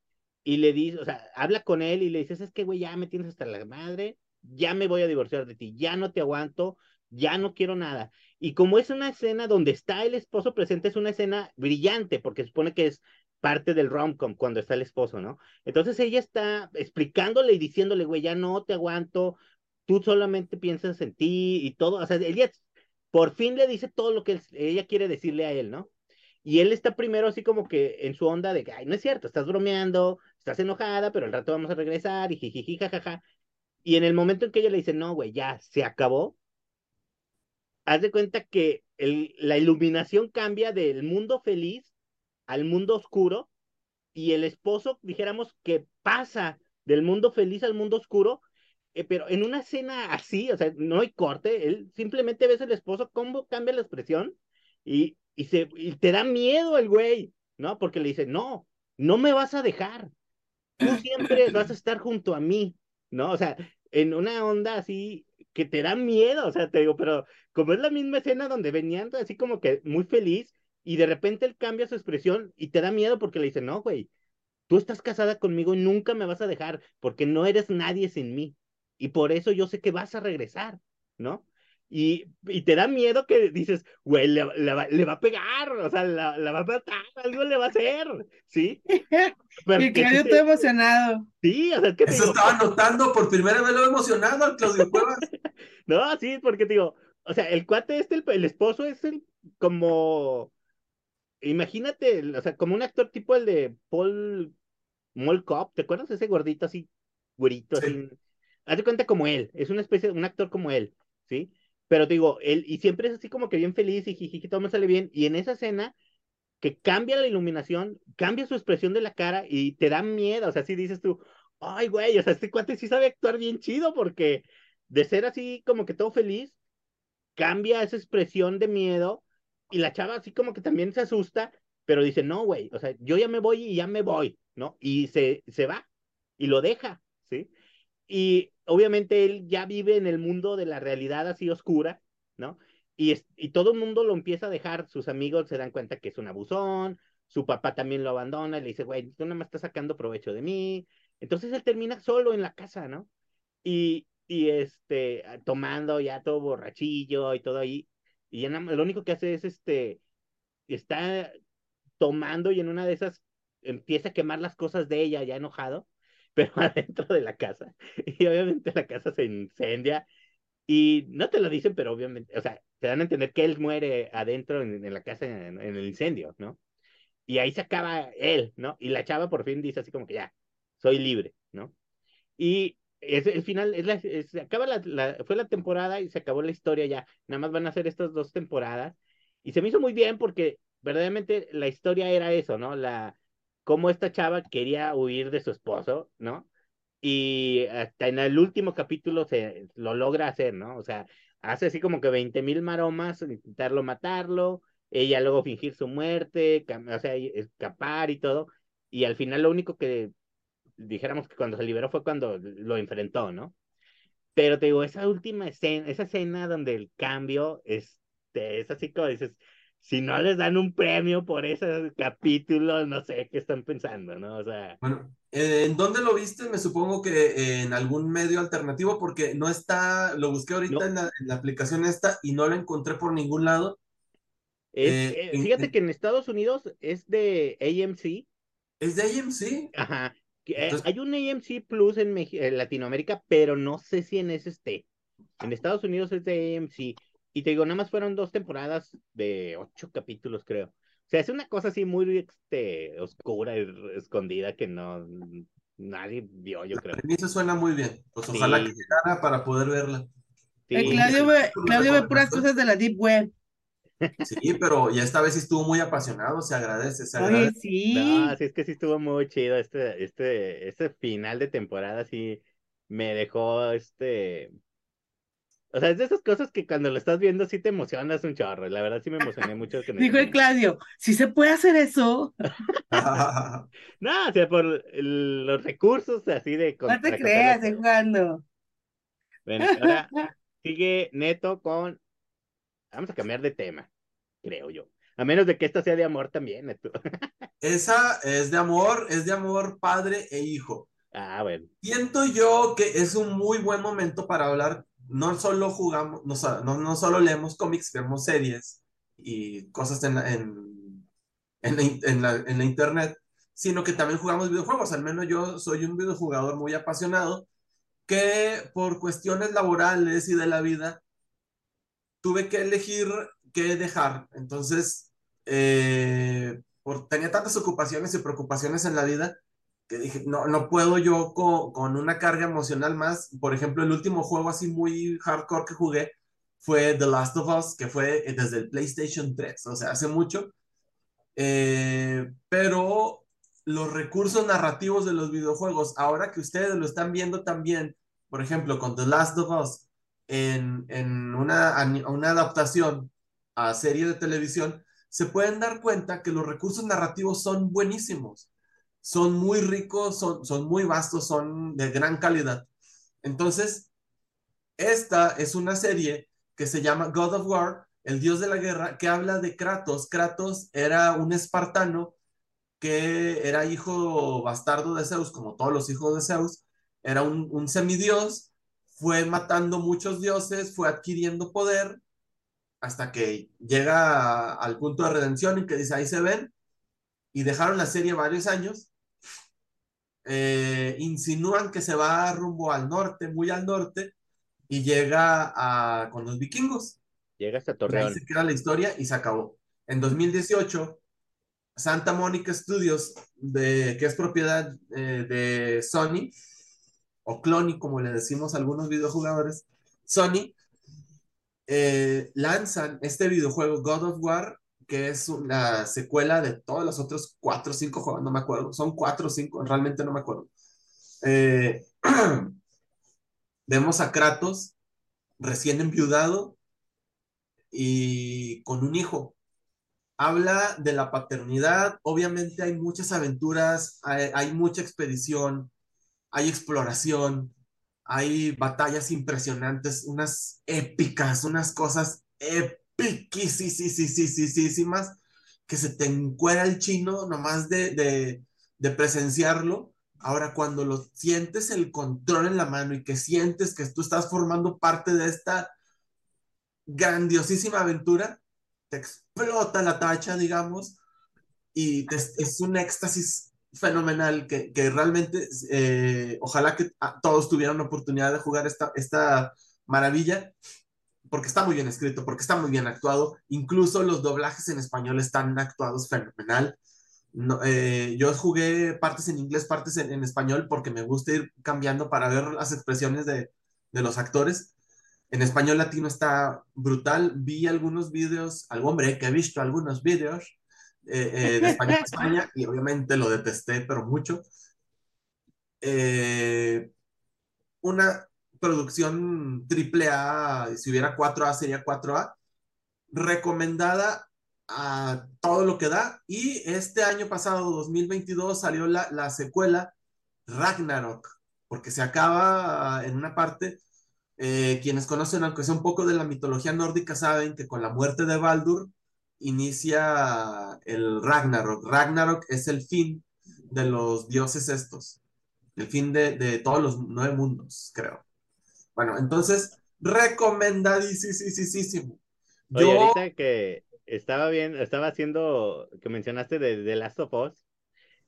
y le dice, o sea, habla con él y le dices, es que, güey, ya me tienes hasta la madre, ya me voy a divorciar de ti, ya no te aguanto, ya no quiero nada. Y como es una escena donde está el esposo presente, es una escena brillante, porque supone que es parte del rom-com cuando está el esposo, ¿no? Entonces ella está explicándole y diciéndole, güey, ya no te aguanto, tú solamente piensas en ti y todo, o sea, ella por fin le dice todo lo que ella quiere decirle a él, ¿no? Y él está primero así como que en su onda de ay, no es cierto, estás bromeando, estás enojada, pero al rato vamos a regresar y jijiji, jajaja. Y en el momento en que ella le dice, no, güey, ya se acabó, haz de cuenta que el, la iluminación cambia del mundo feliz al mundo oscuro y el esposo, dijéramos, que pasa del mundo feliz al mundo oscuro, eh, pero en una escena así, o sea, no hay corte, él simplemente ves el esposo, cómo cambia la expresión y, y, se, y te da miedo el güey, ¿no? Porque le dice, no, no me vas a dejar, tú siempre vas a estar junto a mí, ¿no? O sea, en una onda así que te da miedo, o sea, te digo, pero como es la misma escena donde venían así como que muy feliz y de repente él cambia su expresión y te da miedo porque le dice, no, güey, tú estás casada conmigo y nunca me vas a dejar porque no eres nadie sin mí y por eso yo sé que vas a regresar, ¿no? Y, y te da miedo que dices, güey, le, le va, le va a pegar, o sea, la, la va a matar, algo le va a hacer, ¿sí? Pero Y que Claudio te- emocionado. Sí, o sea, es que te Eso digo, estaba notando por primera vez lo emocionado al Claudio Cuevas. No, sí, porque te digo, o sea, el cuate este, el, el esposo es el como, imagínate, el- o sea, como un actor tipo el de Paul Mall Cop, ¿te acuerdas? Ese gordito así, güerito, Sí. así. Haz de cuenta como él, es una especie, un actor como él, ¿sí? Pero digo, él, y siempre es así como que bien feliz y jiji, todo me sale bien, y en esa escena que cambia la iluminación, cambia su expresión de la cara y te da miedo, o sea, si dices tú, ay, güey, o sea, este cuate sí sabe actuar bien chido porque de ser así como que todo feliz, cambia esa expresión de miedo y la chava así como que también se asusta, pero dice, no, güey, o sea, yo ya me voy y ya me voy, ¿no? Y se, se va y lo deja. Y obviamente él ya vive en el mundo de la realidad así oscura, ¿no? Y, es- y todo el mundo lo empieza a dejar, sus amigos se dan cuenta que es un abusón, su papá también lo abandona, y le dice, güey, tú nada más estás sacando provecho de mí. Entonces él termina solo en la casa, ¿no? Y, y este, tomando ya todo borrachillo y todo ahí. Y ya lo único que hace es, este, está tomando y en una de esas empieza a quemar las cosas de ella, ya enojado, pero adentro de la casa. Y obviamente la casa se incendia y no te lo dicen, pero obviamente, o sea, te dan a entender que él muere adentro en, en la casa en, en el incendio, ¿no? Y ahí se acaba él, ¿no? Y la chava por fin dice así como que ya, soy libre, ¿no? Y es el final, es la, se acaba la, la- fue la temporada y se acabó la historia ya. Nada más van a hacer estas dos temporadas. Y se me hizo muy bien porque verdaderamente la historia era eso, ¿no? La, cómo esta chava quería huir de su esposo, ¿no? Y hasta en el último capítulo se lo logra hacer, ¿no? O sea, hace así como que 20 mil maromas, intentarlo matarlo, ella luego fingir su muerte, o sea, escapar y todo. Y al final lo único que dijéramos que cuando se liberó fue cuando lo enfrentó, ¿no? Pero te digo, esa última escena, esa escena donde el cambio este, es así como dices, si no les dan un premio por ese capítulo, no sé qué están pensando, ¿no? O sea, Bueno, eh, ¿en dónde lo viste? Me supongo que en algún medio alternativo, porque no está, lo busqué ahorita No. en la, en la aplicación esta y no lo encontré por ningún lado. es, Eh, eh, fíjate en- que en Estados Unidos es de AMC, ¿Es de AMC? ajá, Entonces- hay un AMC Plus en, en Latinoamérica, pero no sé si en ese esté. En Estados Unidos es de AMC. Y te digo, nada más fueron dos temporadas de ocho capítulos, creo. O sea, es una cosa así muy este, oscura y escondida que no nadie vio, yo creo. Premisa suena muy bien. Pues Sí. ojalá que llegara para poder verla. Sí, Claudio ve, sí. Claudio ve puras cosas de la Deep Web. Sí, pero ya esta vez sí estuvo muy apasionado, se agradece, se Oye, agradece. sí. No, sí, es que sí estuvo muy chido este, este, este final de temporada, sí me dejó este. O sea, es de esas cosas que cuando lo estás viendo sí te emocionas un chorro. La verdad sí me emocioné mucho con Dijo el Claudio, si se puede hacer eso, No, o sea, por el- los recursos así de. no te creas, las- jugando. Bueno, ahora sigue Neto con. Vamos a cambiar de tema, creo yo. A menos de que esta sea de amor también, Neto. Esa es de amor, es de amor padre e hijo. Ah, bueno. Siento yo que es un muy buen momento para hablar. No solo jugamos, no, no, solo leemos cómics, vemos series y cosas en en, en la- en la internet, sino que también jugamos videojuegos. Al menos yo soy un videojugador muy apasionado que por cuestiones laborales y de la vida tuve que elegir qué dejar. Entonces, eh, por, tenía tantas ocupaciones y preocupaciones en la vida que dije, no, no puedo yo con, con una carga emocional más. Por ejemplo, el último juego así muy hardcore que jugué fue The Last of Us, que fue desde el PlayStation 3, o sea, hace mucho. Eh, pero los recursos narrativos de los videojuegos, ahora que ustedes lo están viendo también, por ejemplo, con The Last of Us, en, en una, una adaptación a serie de televisión, se pueden dar cuenta que los recursos narrativos son buenísimos, son muy ricos, son, son muy vastos, son de gran calidad. Entonces, esta es una serie que se llama God of War, el dios de la guerra, que habla de Kratos. Kratos era un espartano que era hijo bastardo de Zeus, como todos los hijos de Zeus, era un, un semidios, fue matando muchos dioses, fue adquiriendo poder, hasta que llega al punto de redención y que dice, ahí se ven, y dejaron la serie varios años, eh, insinúan que se va rumbo al norte, muy al norte, y llega a, con los vikingos. Llega hasta ahí Torreón. se queda la historia y se acabó. En 2018, Santa Monica Studios, de, que es propiedad eh, de Sony, o Clony, como le decimos a algunos videojugadores, Sony, eh, lanzan este videojuego God of War, que es una secuela de todos los otros cuatro o cinco juegos, no me acuerdo, son cuatro o cinco, realmente no me acuerdo. Eh, vemos a Kratos recién enviudado y con un hijo. Habla de la paternidad, obviamente hay muchas aventuras, hay, hay mucha expedición, hay exploración, hay batallas impresionantes, unas épicas, unas cosas epiquísimas que se te encuera el chino nomás de, de, de presenciarlo. Ahora, cuando lo sientes el control en la mano y que sientes que tú estás formando parte de esta grandiosísima aventura, te explota la tacha, digamos, y te- es un éxtasis fenomenal que, que realmente, eh, ojalá que todos tuvieran la oportunidad de jugar esta, esta maravilla, porque está muy bien escrito, porque está muy bien actuado, incluso los doblajes en español están actuados fenomenal. No, eh, yo jugué partes en inglés, partes en, en español, porque me gusta ir cambiando para ver las expresiones de, de los actores. En español latino está brutal. Vi algunos vídeos, algo hombre que he visto algunos vídeos eh, eh, de España España y obviamente lo detesté, pero mucho. Eh, una producción triple A, si hubiera 4A sería 4A, recomendada a todo lo que da. Y este año pasado, 2022, salió la, la secuela Ragnarok, porque se acaba en una parte. eh, quienes conocen, aunque sea un poco de la mitología nórdica, saben que con la muerte de Baldur inicia el Ragnarok. Ragnarok es el fin de los dioses estos, el fin de, de todos los nueve mundos, creo. Bueno, entonces, recomendadísimo. Oye, Yo, ahorita que estaba bien, estaba haciendo, que mencionaste de, de Last of Us,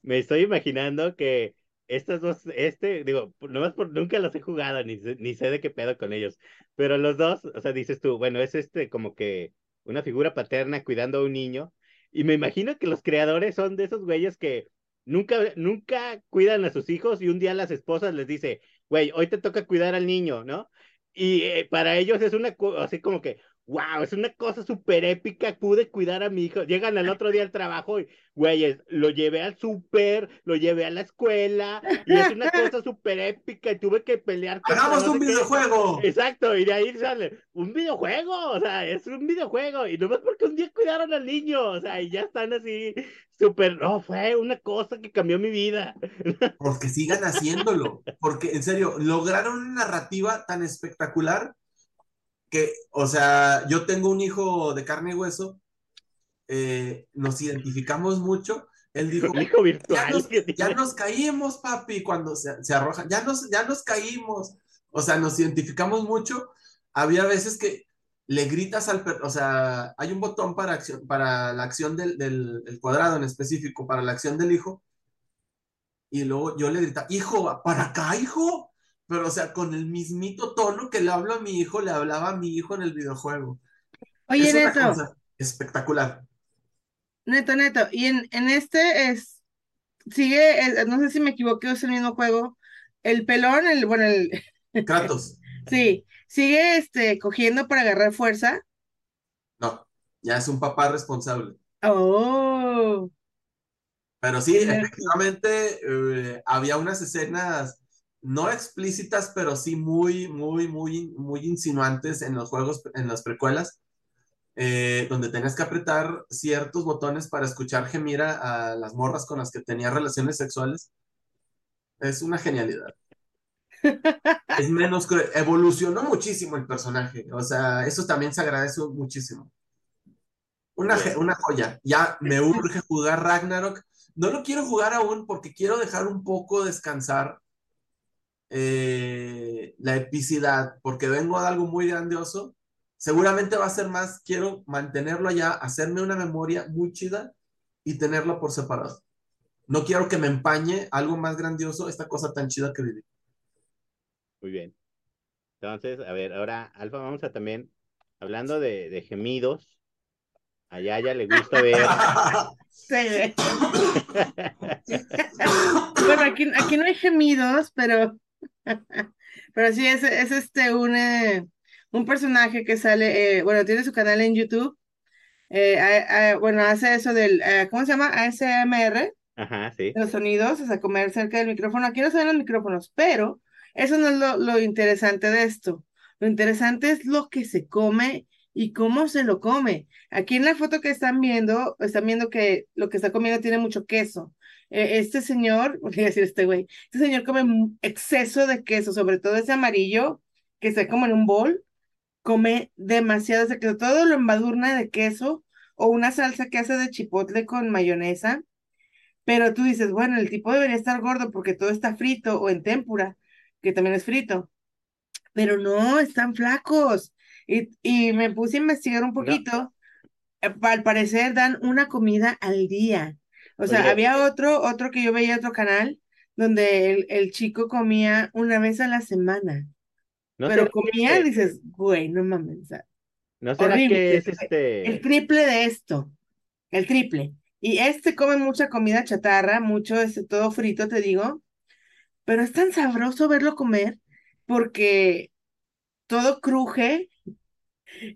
me estoy imaginando que estos dos, este, digo, nomás por, nunca los he jugado, ni, ni sé de qué pedo con ellos, pero los dos, o sea, dices tú, bueno, es este como que una figura paterna cuidando a un niño, y me imagino que los creadores son de esos güeyes que nunca, nunca cuidan a sus hijos y un día las esposas les dice, güey, hoy te toca cuidar al niño, ¿no? Y eh, para ellos es una, así como que, wow, es una cosa súper épica, pude cuidar a mi hijo. Llegan al otro día al trabajo y, güeyes, lo llevé al súper, lo llevé a la escuela, y es una cosa súper épica y tuve que pelear contra hagamos no un qué. videojuego. Exacto, y de ahí sale un videojuego, o sea, es un videojuego, y nomás porque un día cuidaron al niño, o sea, y ya están así, súper, no, fue una cosa que cambió mi vida. Porque sigan haciéndolo. Porque, en serio, lograron una narrativa tan espectacular que, o sea, yo tengo un hijo de carne y hueso, eh, nos identificamos mucho. Él dijo, hijo ya virtual nos, ya nos caímos, papi, cuando se, se arroja, ya nos, ya nos caímos. O sea, nos identificamos mucho. Había veces que le gritas al perro, o sea, hay un botón para, acción, para la acción del, del el cuadrado en específico, para la acción del hijo, y luego yo le grita, hijo, para acá, hijo. Pero, o sea, con el mismito tono que le hablo a mi hijo, le hablaba a mi hijo en el videojuego. Oye, es una Neto, cosa espectacular. Neto, Neto, y en, en este es, sigue, eh, no sé si me equivoqué, es el mismo juego, el pelón, el, bueno, el, Kratos, sí, sigue este, cogiendo para agarrar fuerza. no, ya es un papá responsable. Oh, Pero sí, efectivamente, eh, había unas escenas no explícitas, pero sí muy, muy, muy, muy insinuantes en los juegos, en las precuelas, eh, donde tenías que apretar ciertos botones para escuchar gemir a, a las morras con las que tenía relaciones sexuales. Es una genialidad. Es menos cruel. Evolucionó muchísimo el personaje. O sea, eso también se agradece muchísimo. Una, ge- una joya. Ya me urge jugar Ragnarok. No lo quiero jugar aún porque quiero dejar un poco descansar eh, la epicidad, porque vengo de algo muy grandioso, seguramente va a ser más, quiero mantenerlo allá, hacerme una memoria muy chida y tenerla por separado. No quiero que me empañe algo más grandioso esta cosa tan chida que viví. Muy bien. Entonces, a ver, ahora, Alfa, vamos a también, hablando de, de gemidos, allá ya le gusta ver. Sí. Bueno, aquí, aquí no hay gemidos, pero, pero sí es, es este un, eh, un personaje que sale, eh, bueno, tiene su canal en YouTube. eh, a- a- bueno, hace eso del, eh, ¿cómo se llama? ASMR, Ajá, sí. los sonidos, o sea, comer cerca del micrófono. Aquí no se ven los micrófonos, pero eso no es lo, lo interesante de esto. Lo interesante es lo que se come y cómo se lo come. Aquí en la foto que están viendo, están viendo que lo que está comiendo tiene mucho queso. Eh, este señor, voy a decir este güey, este señor come exceso de queso, sobre todo ese amarillo que está como en un bol, come demasiado ese queso, todo lo embadurna de queso o una salsa que hace de chipotle con mayonesa. Pero tú dices, bueno, el tipo debería estar gordo porque todo está frito o en tempura, que también es frito. Pero no, están flacos. Y, y me puse a investigar un poquito. Al parecer dan una comida al día. O sea, Oye. había otro, otro que yo veía otro canal donde el, el chico comía una vez a la semana. ¿No Pero comía, que, dices, güey, no mames. no será horrible. que es El este, triple de esto. El triple. Y este come mucha comida chatarra, mucho este, todo frito, te digo. Pero es tan sabroso verlo comer porque todo cruje.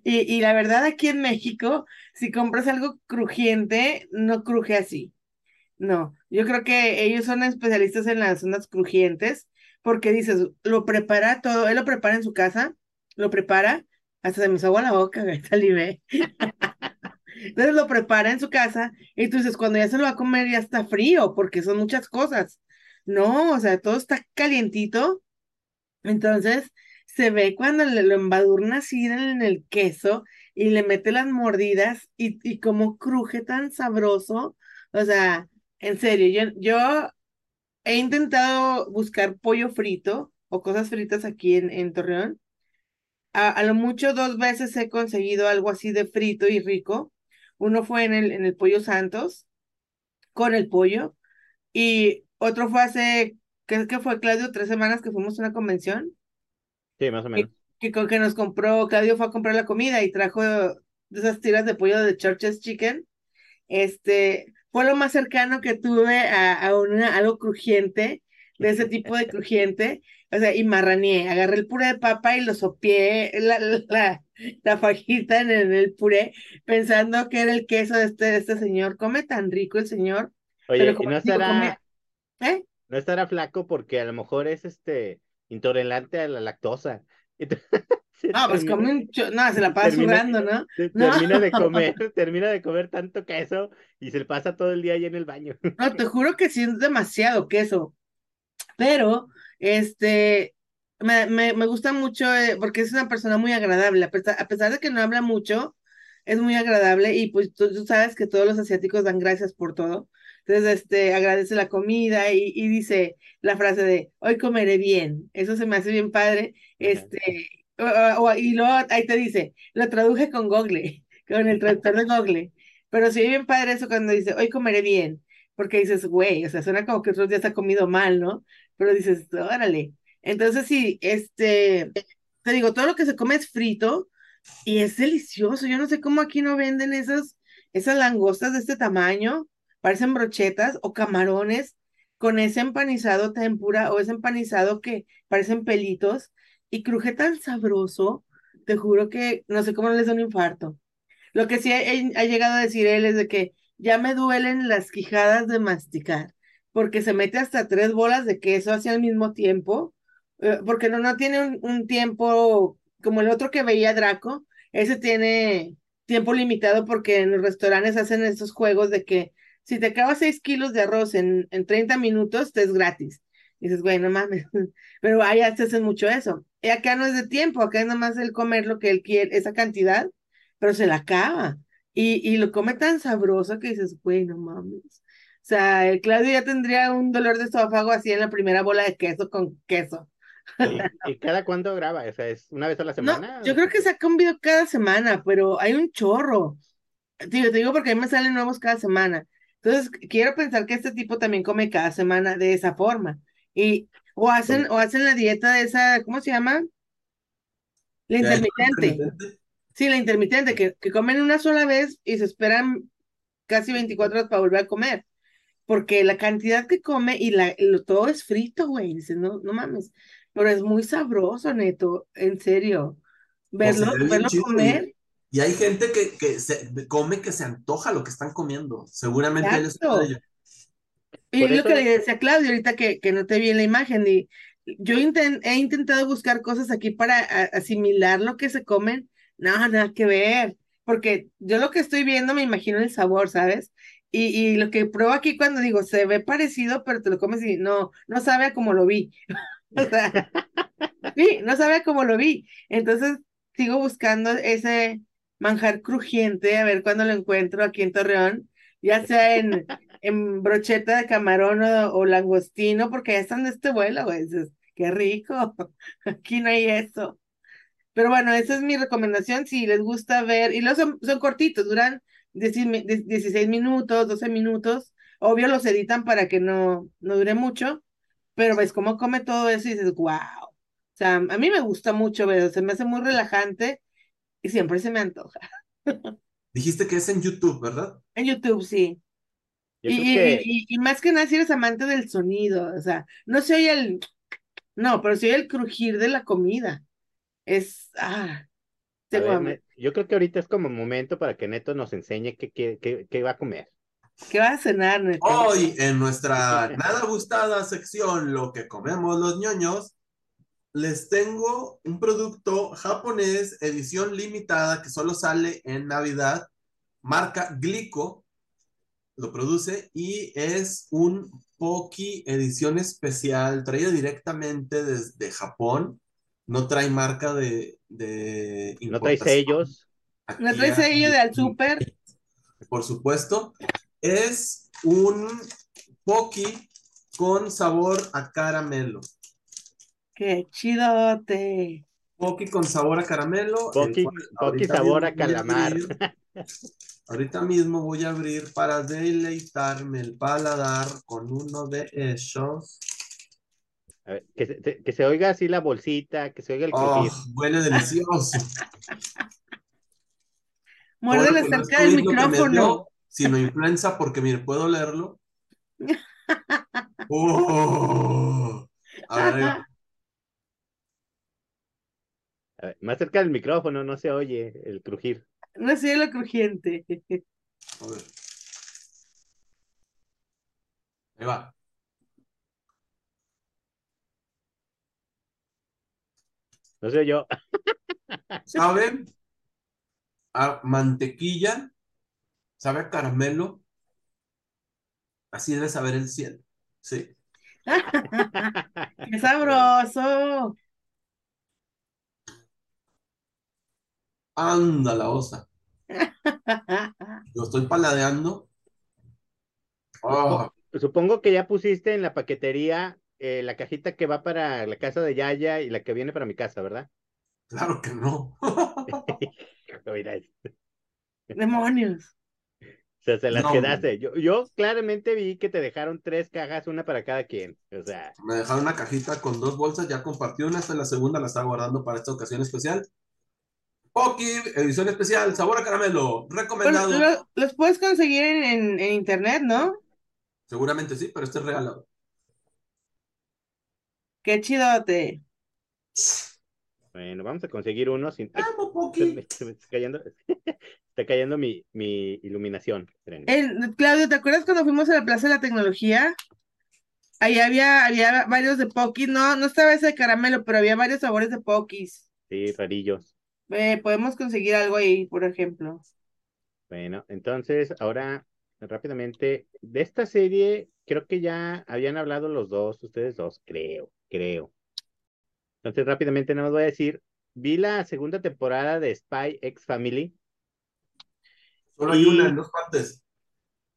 Y, y la verdad, aquí en México, si compras algo crujiente, no cruje así. No, yo creo que ellos son especialistas en las zonas crujientes, porque dices, lo prepara todo, él lo prepara en su casa, lo prepara, hasta se me hizo agua la boca, salivé. Entonces lo prepara en su casa, y tú dices, cuando ya se lo va a comer, ya está frío, porque son muchas cosas. No, o sea, todo está calientito, entonces se ve cuando le lo embadurna así en el queso y le mete las mordidas y, y como cruje tan sabroso. O sea, en serio, yo, yo he intentado buscar pollo frito o cosas fritas aquí en, en Torreón. A, a lo mucho dos veces he conseguido algo así de frito y rico. Uno fue en el, en el Pollo Santos con el pollo y otro fue hace, ¿qué, qué fue, Claudio? Tres semanas que fuimos a una convención sí, más o que, menos. que, con que nos compró, Claudio fue a comprar la comida y trajo de esas tiras de pollo de Church's Chicken. Este, fue lo más cercano que tuve a, a una, algo crujiente, de ese tipo de crujiente, o sea, y marraneé, agarré el puré de papa y lo sopié, la, la, la fajita en el, en el puré, pensando que era el queso de este, de este señor. Come tan rico el señor, Oye, y no come, estará, ¿eh? no estará flaco porque a lo mejor es este intolerante a la lactosa. No, pues termina, come un, cho- no, se la pasa termina, sudando, ¿no? No. termina de comer, termina de comer tanto queso y se le pasa todo el día ahí en el baño. No, te juro que sí es demasiado queso, pero este me, me, me gusta mucho eh, porque es una persona muy agradable, a pesar, a pesar de que no habla mucho, es muy agradable y pues tú, tú sabes que todos los asiáticos dan gracias por todo. Entonces, este, agradece la comida y, y dice la frase de hoy comeré bien. Eso se me hace bien padre. Ajá. O- o- y luego ahí te dice, lo traduje con Google, con el traductor de Google. Pero sí, bien padre eso cuando dice, hoy comeré bien, porque dices, güey, o sea, suena como que otros días ha comido mal, ¿no? Pero dices, órale. Entonces, sí, este, te digo, todo lo que se come es frito y es delicioso. Yo no sé cómo aquí no venden esas, esas langostas de este tamaño, parecen brochetas o camarones con ese empanizado tempura o ese empanizado que parecen pelitos y cruje tan sabroso, te juro que no sé cómo no les da un infarto. Lo que sí ha, llegado a decir él es de que ya me duelen las quijadas de masticar, porque se mete hasta tres bolas de queso hacia el mismo tiempo, eh, porque no, no tiene un, tiempo como el otro que veía Draco, ese tiene tiempo limitado porque en los restaurantes hacen estos juegos de que si te acabas seis kilos de arroz en, en 30 minutos, te es gratis. Dices, güey, no mames, pero allá se hacen mucho eso. Y acá no es de tiempo, acá es nomás el comer lo que él quiere, esa cantidad, pero se la acaba. Y, y lo come tan sabroso que dices, güey, no mames. O sea, el Claudio ya tendría un dolor de estómago así en la primera bola de queso con queso. ¿Y, cada cuándo graba? O sea, ¿es una vez a la No, semana? yo creo que saca un video cada semana, pero hay un chorro. Digo, te digo porque a mí me salen nuevos cada semana. Entonces, quiero pensar que este tipo también come cada semana de esa forma. Y, o hacen, o hacen la dieta de esa, ¿cómo se llama? La ¿De ayuno intermitente. intermitente? Sí, la intermitente, que, que comen una sola vez y se esperan casi 24 horas para volver a comer. Porque la cantidad que come y la, lo, todo es frito, güey. Dices, no, no mames. Pero es muy sabroso, neto, en serio. O Verlo, verlo chido, comer. Y, y hay gente que, que se, come que se antoja lo que están comiendo. Seguramente él es de ellos. Y Por es lo eso- que le decía Claudio ahorita que, que no te vi en la imagen. Y yo he intentado buscar cosas aquí para a- asimilar lo que se comen. No, nada que ver. Porque yo lo que estoy viendo me imagino el sabor, ¿sabes? Y, y lo que pruebo aquí cuando digo, se ve parecido, pero te lo comes y no, no sabe a como lo vi. O sea, sí, no sabe a como lo vi. Entonces sigo buscando ese manjar crujiente, a ver cuándo lo encuentro aquí en Torreón, ya sea en, en brocheta de camarón o, o langostino, porque ya están de este vuelo, güey. Dices, qué rico. Aquí no hay eso. Pero bueno, esa es mi recomendación si les gusta ver. Y los son, son cortitos, duran 10 mi- 16 minutos, 12 minutos. Obvio los editan para que no, no dure mucho, pero ves cómo come todo eso y dices, wow. O sea, a mí me gusta mucho ver, se me hace muy relajante y siempre se me antoja. Dijiste que es en YouTube, ¿verdad? En YouTube, sí. Yo Y, creo y- que y- y más que nada si eres amante del sonido, o sea, no se oye el, no, pero se oye el crujir de la comida. Es, ah, A tengo ver, hambre. ne- yo creo que ahorita es como momento para que Neto nos enseñe qué, qué, qué, qué va a comer. ¿Qué vas a cenar, Neto? Hoy en nuestra nada gustada sección, lo que comemos los ñoños, les tengo un producto japonés, edición limitada, que solo sale en Navidad, marca Glico, lo produce y es un Poki edición especial, traído directamente desde Japón, no trae marca de, de No trae sellos. ¿No traes sello de al súper? por supuesto, es un Poki con sabor a caramelo. Qué chidote. Poki con sabor a caramelo. el Poki, Poki sabor a calamar. ahorita mismo voy a abrir para deleitarme el paladar con uno de esos. A ver, que, se, que se oiga así la bolsita, que se oiga el Oh, huele delicioso. Muérdele no cerca del micrófono. dio, sino influenza, porque mire, puedo leerlo. Oh. Ver. A ver, más cerca del micrófono, no se oye el crujir. No sé lo crujiente. A ver. Ahí va. No sé yo. ¿Sabe? A mantequilla. ¿Sabe a caramelo? Así debe saber el cielo. Sí. ¡Qué sabroso! Anda la osa. Lo estoy paladeando. Oh, Supongo que ya pusiste en la paquetería eh, la cajita que va para la casa de Yaya y la que viene para mi casa, ¿verdad? claro que no. Mira, o Demonios. sea, se las No, quedaste. Yo, yo claramente vi que te dejaron tres cajas, una para cada quien. O sea, Me dejaron una cajita con dos bolsas, ya compartí una, esta es la segunda, la estaba guardando para esta ocasión especial. Poki, edición especial, sabor a caramelo, Bueno, recomendado. lo- los puedes conseguir en, en- en internet, ¿no? Seguramente sí, pero este es regalado. Qué chidote. bueno, vamos a conseguir uno sin. Ay, Amo se Poki. me- se me está cayendo, está cayendo mi, mi iluminación. Claudio, ¿te acuerdas cuando fuimos a la Plaza de la Tecnología? Ahí había, había varios de Pokis, no, no estaba ese de caramelo, pero había varios sabores de Pokis. Sí, rarillos. Eh, podemos conseguir algo ahí, por ejemplo. Bueno, entonces ahora rápidamente, de esta serie, creo que ya habían hablado los dos, ustedes dos, creo, creo. Entonces rápidamente no os voy a decir, vi la segunda temporada de Spy X Family, Solo hay una en dos partes.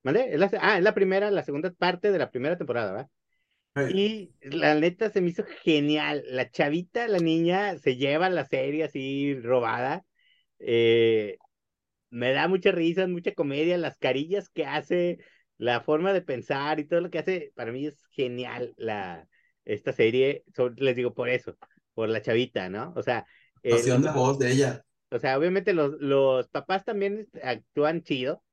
¿vale? Es la, ah, es la primera, la segunda parte de la primera temporada, ¿verdad? Y la neta se me hizo genial. La chavita, la niña, se lleva la serie así robada. Eh, me da mucha risa, mucha comedia, las carillas que hace, la forma de pensar y todo lo que hace, para mí es genial la, esta serie. les digo por eso, por la chavita, ¿no? O sea... Eh, de voz de ella. O sea, obviamente los, los papás también actúan chido,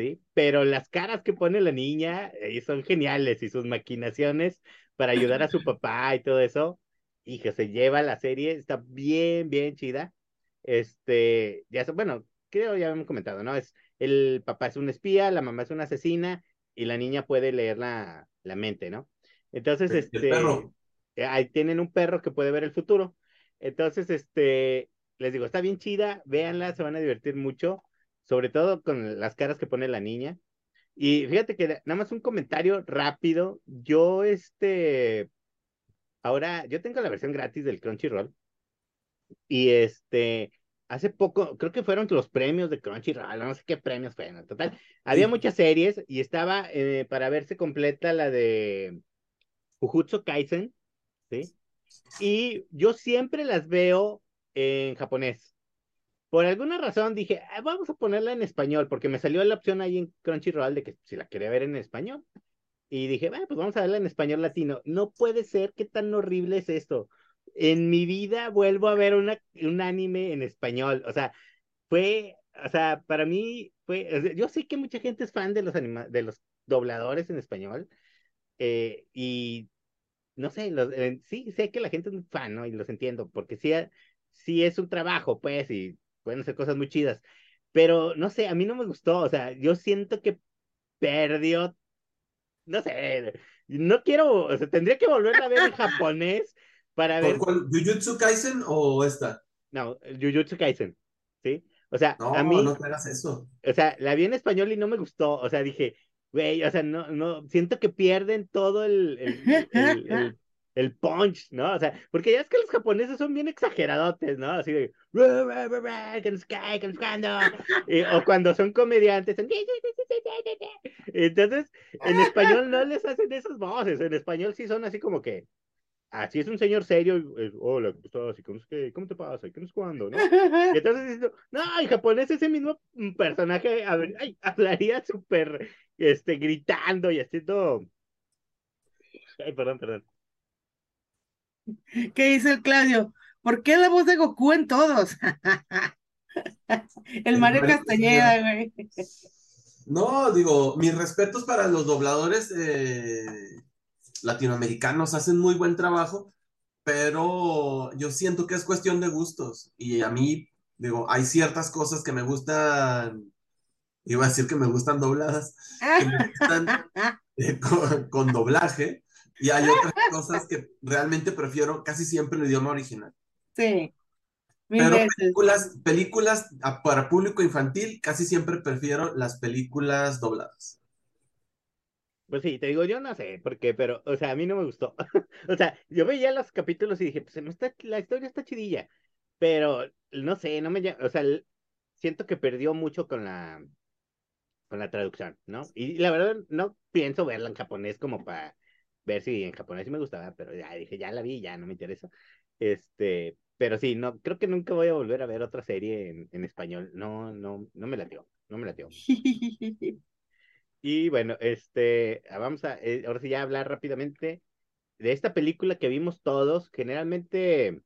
¿sí? Pero las caras que pone la niña eh, son geniales y sus maquinaciones para ayudar a su papá y todo eso, y que se lleva la serie, está bien, bien chida. Este, ya, bueno, creo ya hemos comentado, ¿no? Es, el papá es un espía, la mamá es una asesina y la niña puede leer la, la mente, ¿no? Entonces, este, eh, ahí tienen un perro que puede ver el futuro. Entonces, este, les digo, está bien chida, véanla, se van a divertir mucho sobre todo con las caras que pone la niña. Y fíjate que nada más un comentario rápido. Yo, este, ahora, yo tengo la versión gratis del Crunchyroll. Y este, hace poco, creo que fueron los premios de Crunchyroll, no sé qué premios fueron, total. Había muchas series y estaba eh, para verse completa la de Jujutsu Kaisen, ¿sí? Y yo siempre las veo en japonés. Por alguna razón dije, ah, vamos a ponerla en español, porque me salió la opción ahí en Crunchyroll de que si la quería ver en español. Y dije, bueno, pues vamos a verla en español latino. No puede ser, qué tan horrible es esto. En mi vida vuelvo a ver una, un anime en español. O sea, fue, o sea, para mí fue, yo sé que mucha gente es fan de los, anima de los dobladores en español. Eh, y no sé, los, eh, sí, sé que la gente es muy fan, ¿no? Y los entiendo, porque sí, sí es un trabajo, pues, y pueden ser cosas muy chidas. Pero no sé, a mí no me gustó, o sea, yo siento que perdió, no sé, no quiero, o sea, tendría que volver a ver en japonés para ver. cuál? ¿Jujutsu Kaisen o esta? No, Jujutsu Kaisen, ¿sí? O sea, no, a mí. No, no hagas eso. O sea, la vi en español y no me gustó, o sea, dije, güey, o sea, no, no, siento que pierden todo el, el el punch, ¿no? O sea, porque ya es que los japoneses son bien exageradotes, ¿no? Así de, o cuando son comediantes, entonces, en español no les hacen esas voces, en español sí son así como que, así es un señor serio, hola, ¿cómo estás? ¿Cómo te pasa? ¿Qué no es cuándo? ¿no? Y entonces, no, en japonés ese mismo personaje hablaría súper, este, gritando y haciendo... Ay, perdón, perdón. ¿Qué dice el Claudio? ¿Por qué la voz de Goku en todos? el Mario Castañeda, güey. No, digo, mis respetos para los dobladores eh, latinoamericanos, hacen muy buen trabajo, pero yo siento que es cuestión de gustos. Y a mí, digo, hay ciertas cosas que me gustan, iba a decir que me gustan dobladas, que me gustan eh, con doblaje, y hay otras cosas que realmente prefiero casi siempre el idioma original. Sí. Pero películas, películas para público infantil, casi siempre prefiero las películas dobladas. Pues sí, te digo, yo no sé por qué, pero, o sea, a mí no me gustó. o sea, yo veía los capítulos y dije, pues está, la historia está chidilla, pero no sé, no me o sea, siento que perdió mucho con la, con la traducción, ¿no? Y la verdad no pienso verla en japonés como para ver si en japonés sí me gustaba, pero ya dije, ya la vi, ya no me interesa. Este, pero sí, no, creo que nunca voy a volver a ver otra serie en, en español. No, no, no me latió, no me latió. y bueno, este, vamos a, eh, ahora sí ya hablar rápidamente de esta película que vimos todos. Generalmente,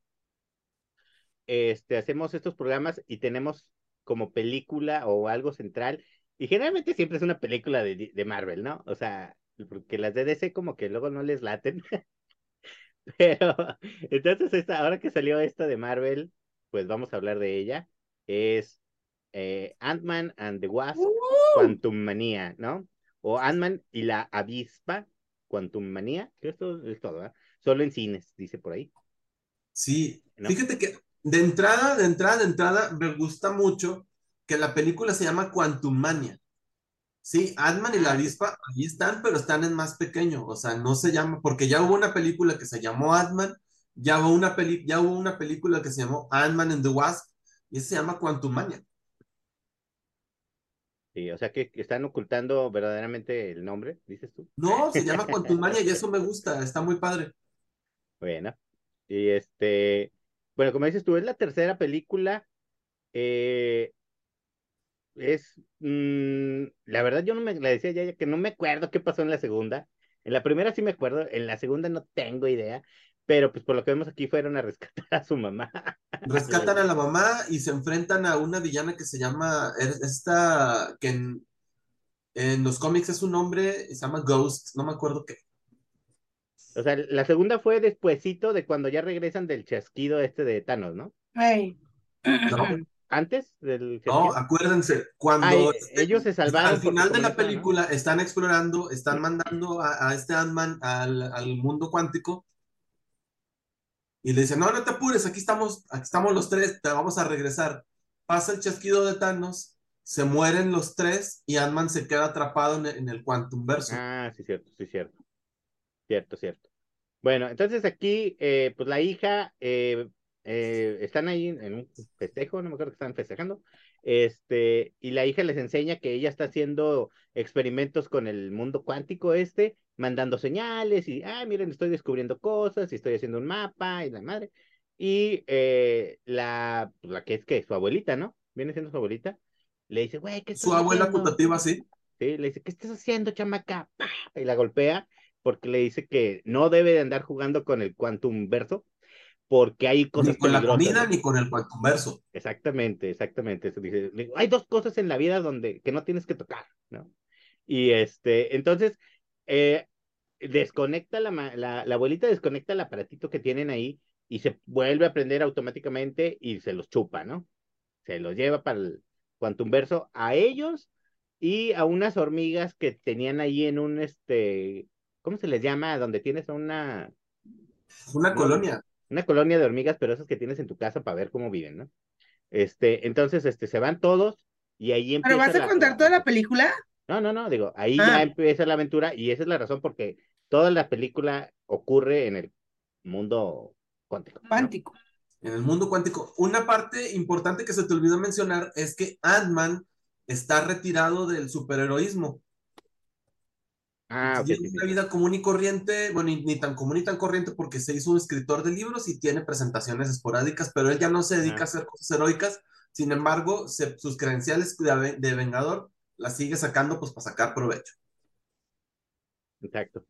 este, hacemos estos programas y tenemos como película o algo central. Y generalmente siempre es una película de, de Marvel, ¿no? O sea, porque las de DC como que luego no les laten. Pero entonces esta, ahora que salió esta de Marvel, pues vamos a hablar de ella. Es eh, Ant-Man and the Wasp, Quantum Manía, ¿no? O Ant-Man y la avispa, Quantum Manía, que esto es todo, ¿verdad? Solo en cines, dice por ahí. Sí, fíjate que de entrada, de entrada, de entrada, me gusta mucho que la película se llama Quantum Mania. Sí, Ant-Man y la avispa ahí están, pero están en más pequeño. O sea, no se llama, porque ya hubo una película que se llamó Ant-Man, ya hubo una peli, ya hubo una película que se llamó Ant-Man and the Wasp, y ese se llama Quantumania. Sí, o sea que que están ocultando verdaderamente el nombre, dices tú. No, se llama Quantumania y eso me gusta, está muy padre. Bueno, y este, bueno, como dices tú, es la tercera película. eh, es, mm, la verdad yo no me, le decía ya que no me acuerdo qué pasó en la segunda. En la primera sí me acuerdo, en la segunda no tengo idea, pero pues por lo que vemos aquí fueron a rescatar a su mamá. Rescatan a la mamá y se enfrentan a una villana que se llama, es- esta, que en, en los cómics es un nombre, se llama Ghost, no me acuerdo qué. O sea, la segunda fue despuesito de cuando ya regresan del chasquido este de Thanos, ¿no? Ay. No, Antes del no, acuérdense, cuando este- ellos se salvaron al final de la película están explorando, están mandando a, a este Ant-Man al, al mundo cuántico y le dicen, no, no te apures, aquí estamos, aquí estamos los tres, te vamos a regresar. Pasa el chasquido de Thanos, se mueren los tres y Ant-Man se queda atrapado en, el- en el Quantum Verso. Ah, sí, cierto, sí, cierto. Cierto, cierto. Bueno, entonces aquí, eh, pues la hija, eh, eh, están ahí en un festejo, no me acuerdo que están festejando, este, y la hija les enseña que ella está haciendo experimentos con el mundo cuántico este, mandando señales, y, ah, miren, estoy descubriendo cosas, y estoy haciendo un mapa, y la madre, y eh, la, pues, la que es que su abuelita, ¿no? Viene siendo su abuelita, le dice, güey, ¿qué Su abuela haciendo?" putativa, sí. Sí, le dice, ¿qué estás haciendo, chamaca? ¡Pah! Y la golpea porque le dice que no debe de andar jugando con el Quantum Verso porque hay cosas Ni con la comida ¿no? ni con el Quantum Verso. Exactamente, exactamente. Hay dos cosas en la vida donde que no tienes que tocar, ¿no? Y este, entonces, eh, desconecta la, la, la abuelita desconecta el aparatito que tienen ahí y se vuelve a prender automáticamente y se los chupa, ¿no? Se los lleva para el Quantum Verso a ellos y a unas hormigas que tenían ahí en un, este, ¿cómo se les llama? Donde tienes una, Una No. colonia. Una colonia de hormigas, pero esas que tienes en tu casa para ver cómo viven, ¿no? Este, entonces, este, se van todos y ahí empieza ¿Pero vas a la- contar toda la película? No, no, no, digo, ahí Ah. ya empieza la aventura y esa es la razón porque toda la película ocurre en el mundo cuántico. ¿no? Cuántico. En el mundo cuántico. Una parte importante que se te olvidó mencionar es que Ant-Man está retirado del superheroísmo. Ah, ok, Tiene sí, sí. una vida común y corriente, bueno, ni, ni tan común ni tan corriente porque se hizo un escritor de libros y tiene presentaciones esporádicas, pero él ya no se dedica Ah. a hacer cosas heroicas. Sin embargo, se- sus credenciales de Vengador las sigue sacando pues para sacar provecho. Exacto.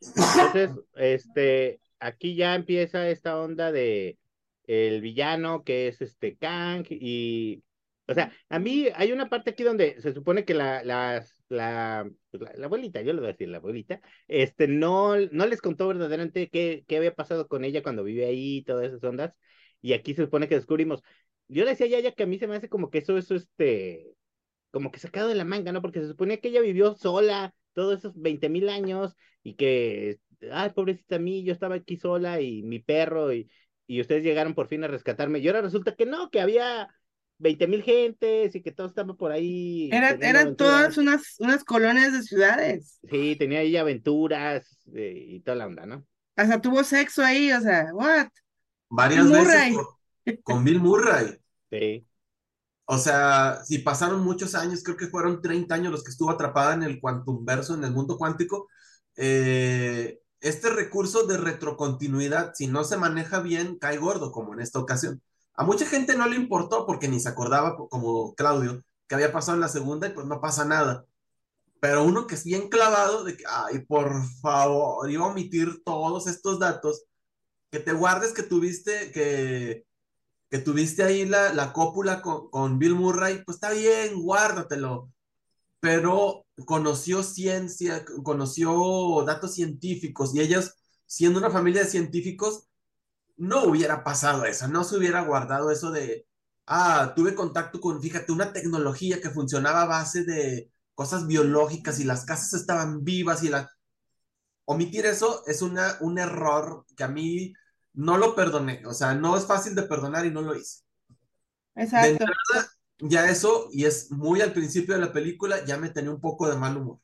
Entonces, este, aquí ya empieza esta onda de el villano que es este Kang y, o sea, a mí hay una parte aquí donde se supone que la, las, la, la, abuelita, yo le voy a decir la abuelita, este, no, no les contó verdaderamente qué, qué había pasado con ella cuando vive ahí y todas esas ondas, y aquí se supone que descubrimos, yo le decía a Yaya que a mí se me hace como que eso, eso, este, como que sacado de la manga, ¿no? Porque se suponía que ella vivió sola todos esos 20 mil años y que, ay, pobrecita mí, yo estaba aquí sola y mi perro y, y ustedes llegaron por fin a rescatarme. Y ahora resulta que no, que había 20 mil gentes y que todo estaba por ahí. Era- eran todas unas, unas colonias de ciudades. Sí, tenía ahí aventuras eh, y toda la onda, ¿no? Hasta tuvo sexo ahí, o sea, what? Varias Bill veces Murray. con, con Bill Murray. Sí, O sea, si pasaron muchos años, creo que fueron 30 años los que estuvo atrapada en el Quantum Verso, en el mundo cuántico. eh, este recurso de retrocontinuidad, si no se maneja bien, cae gordo, como en esta ocasión. A mucha gente no le importó porque ni se acordaba, como Claudio, que había pasado en la segunda y pues no pasa nada. Pero uno que es bien clavado de que, ay, por favor, iba a omitir todos estos datos, que te guardes que tuviste, que, que tuviste ahí la, la cópula con, con Bill Murray, pues está bien, guárdatelo. Pero conoció ciencia, conoció datos científicos y ellos, siendo una familia de científicos, no hubiera pasado eso, no se hubiera guardado eso de, ah, tuve contacto con, fíjate, una tecnología que funcionaba a base de cosas biológicas y las casas estaban vivas y la... Omitir eso es una, un error que a mí no lo perdoné, o sea, no es fácil de perdonar y no lo hice. Exacto. Ya eso, y es muy al principio de la película, ya me tenía un poco de mal humor.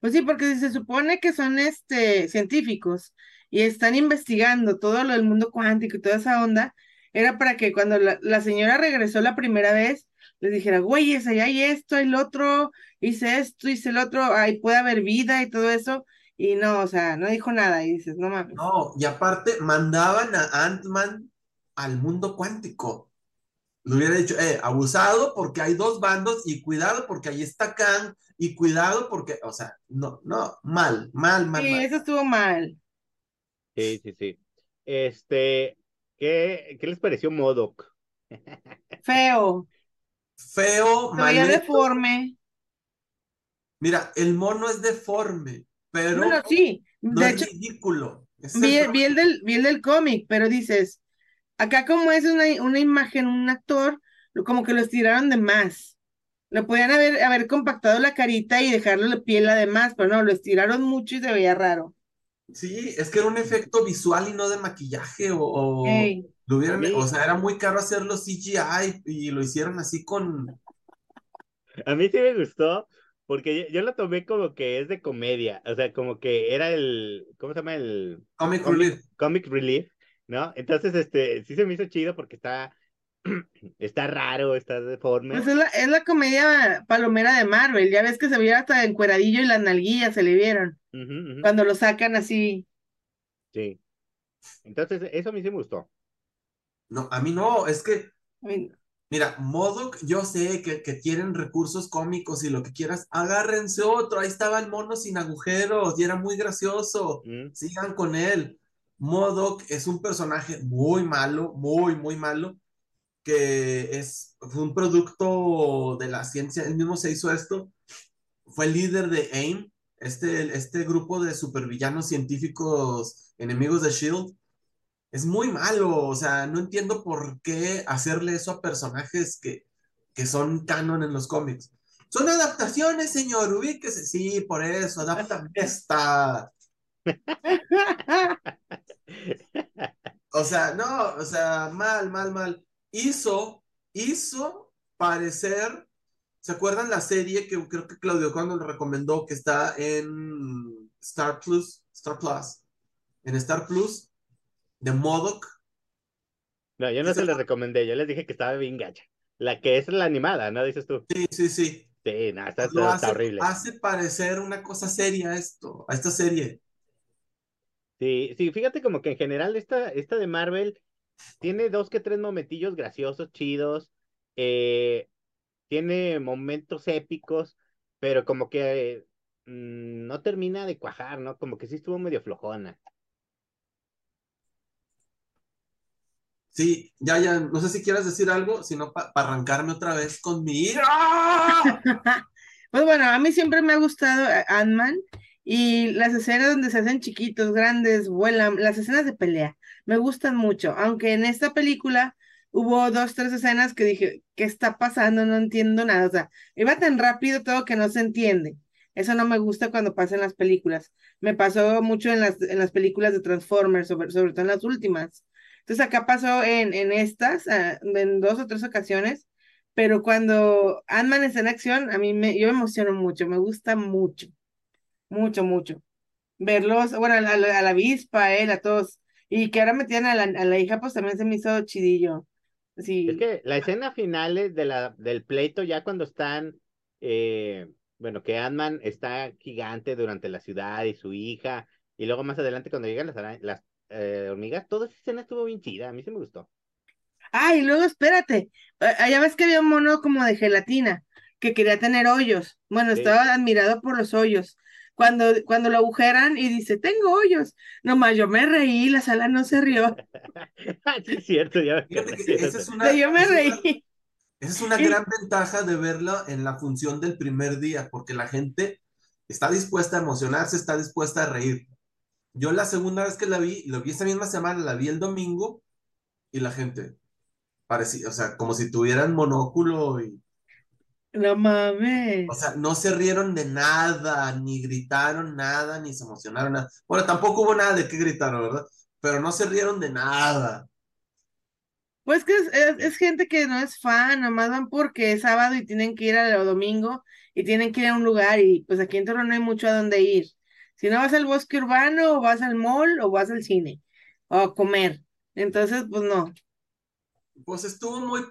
Pues sí, porque si se supone que son este científicos y están investigando todo lo del mundo cuántico y toda esa onda, era para que cuando la, la señora regresó la primera vez, les dijera, güeyes, allá hay esto, hay lo otro, hice esto, hice el otro, ahí puede haber vida y todo eso. Y no, o sea, no dijo nada. Y dices, no mames. No, y aparte mandaban a Ant-Man al mundo cuántico. Le hubiera dicho, eh, abusado porque hay dos bandos y cuidado porque ahí está Kang y cuidado porque, o sea, no, no, mal, mal, mal, Sí, mal. eso estuvo mal. Sí, sí, sí. Este, ¿qué, qué les pareció Modoc? Feo. Feo, mal deforme. Mira, el mono es deforme, pero Bueno, sí. no De es hecho, ridículo. Es el vi, problema. vi el del, vi el del cómic, pero dices, acá como es una, una imagen, un actor, lo- como que lo estiraron de más. Lo podían haber, haber compactado la carita y dejarle la piel además, pero no, lo estiraron mucho y se veía raro. Sí, es que era un efecto visual y no de maquillaje o, o lo hubieran, o sea, era muy caro hacerlo CGI y lo hicieron así con, A mí sí me gustó porque yo, yo lo tomé como que es de comedia, o sea, como que era el, ¿cómo se llama? El Comic Comic- Relief. Comic Relief, ¿no? Entonces, este, sí se me hizo chido porque está, está raro, está deforme. Pues es la, es la comedia palomera de Marvel. Ya ves que se veía hasta encueradillo y las nalguillas se le vieron cuando lo sacan así. Sí. Entonces, eso a mí sí me gustó. No, a mí no, es que, mira, Modoc, yo sé que, que quieren recursos cómicos y lo que quieras, agárrense otro, ahí estaba el mono sin agujeros y era muy gracioso, Mm, sigan con él. Modoc es un personaje muy malo, muy, muy malo, que es, fue un producto de la ciencia, él mismo se hizo esto, fue el líder de AIM, este, este grupo de supervillanos científicos enemigos de SHIELD. Es muy malo, o sea, no entiendo por qué hacerle eso a personajes que, que son canon en los cómics. Son adaptaciones, señor, ubíquese. Sí, por eso, adaptan esta. O sea, no, o sea, mal, mal, mal. Hizo, hizo parecer, ¿se acuerdan la serie que creo que Claudio cuando lo recomendó que está en Star Plus, Star Plus, en Star Plus, de Modoc? No, yo no se les recomendé, yo les dije que estaba bien gacha. La que es la animada, ¿no? Dices tú. Sí, sí, sí. Sí, no, está, Lo está- hace, está horrible. hace parecer una cosa seria esto, a esta serie. Sí, sí, fíjate como que en general esta, esta de Marvel tiene dos que tres momentillos graciosos, chidos, eh, tiene momentos épicos, pero como que mm, no termina de cuajar, ¿no? Como que sí estuvo medio flojona. Sí, ya, ya, no sé si quieras decir algo, sino para arrancarme otra vez con mi ira. Pues bueno, a mí siempre me ha gustado eh, Ant-Man y las escenas donde se hacen chiquitos, grandes, vuelan, las escenas de pelea, me gustan mucho, aunque en esta película hubo dos, tres escenas que dije, ¿qué está pasando? No entiendo nada, o sea, iba tan rápido todo que no se entiende. Eso no me gusta cuando pasa en las películas. Me pasó mucho en las, en las películas de Transformers, sobre, sobre todo en las últimas. Entonces acá pasó en, en estas, ah, en dos o tres ocasiones, pero cuando Ant-Man está en acción, a mí me, yo me emociono mucho, me gusta mucho, mucho, mucho. Verlos, bueno, a la, avispa, a todos, y que ahora metían a la, a la hija, pues también se me hizo chidillo. Sí, Es que la escena final es de la, del pleito, ya cuando están, eh, bueno, que Ant-Man está gigante durante la ciudad y su hija, y luego más adelante cuando llegan las, las eh, hormigas, toda esa escena estuvo bien chida, a mí sí me gustó. Ah, y luego espérate, ya ves que había un mono como de gelatina que quería tener hoyos. Bueno, Sí. estaba admirado por los hoyos. Cuando, cuando lo agujeran y dice, tengo hoyos. Nomás yo me reí, la sala no se rió. sí, es cierto, ya me Fíjate acordé que de esa es eso. una, yo me es una- reí. esa es una gran ventaja de verlo en la función del primer día, porque la gente está dispuesta a emocionarse, está dispuesta a reír. Yo la segunda vez que la vi, lo vi esta misma semana, la vi el domingo, y la gente parecía, o sea, como si tuvieran monóculo y, No mames. o sea, no se rieron de nada, ni gritaron nada, ni se emocionaron nada. Bueno, tampoco hubo nada de qué gritaron, ¿verdad? Pero no se rieron de nada. Pues que es, es- es gente que no es fan, nomás van porque es sábado y tienen que ir a domingo y tienen que ir a un lugar y pues aquí en Torreón no hay mucho a dónde ir. Si no vas al bosque urbano o vas al mall o vas al cine o a comer. Entonces, pues no. Pues estuvo muy,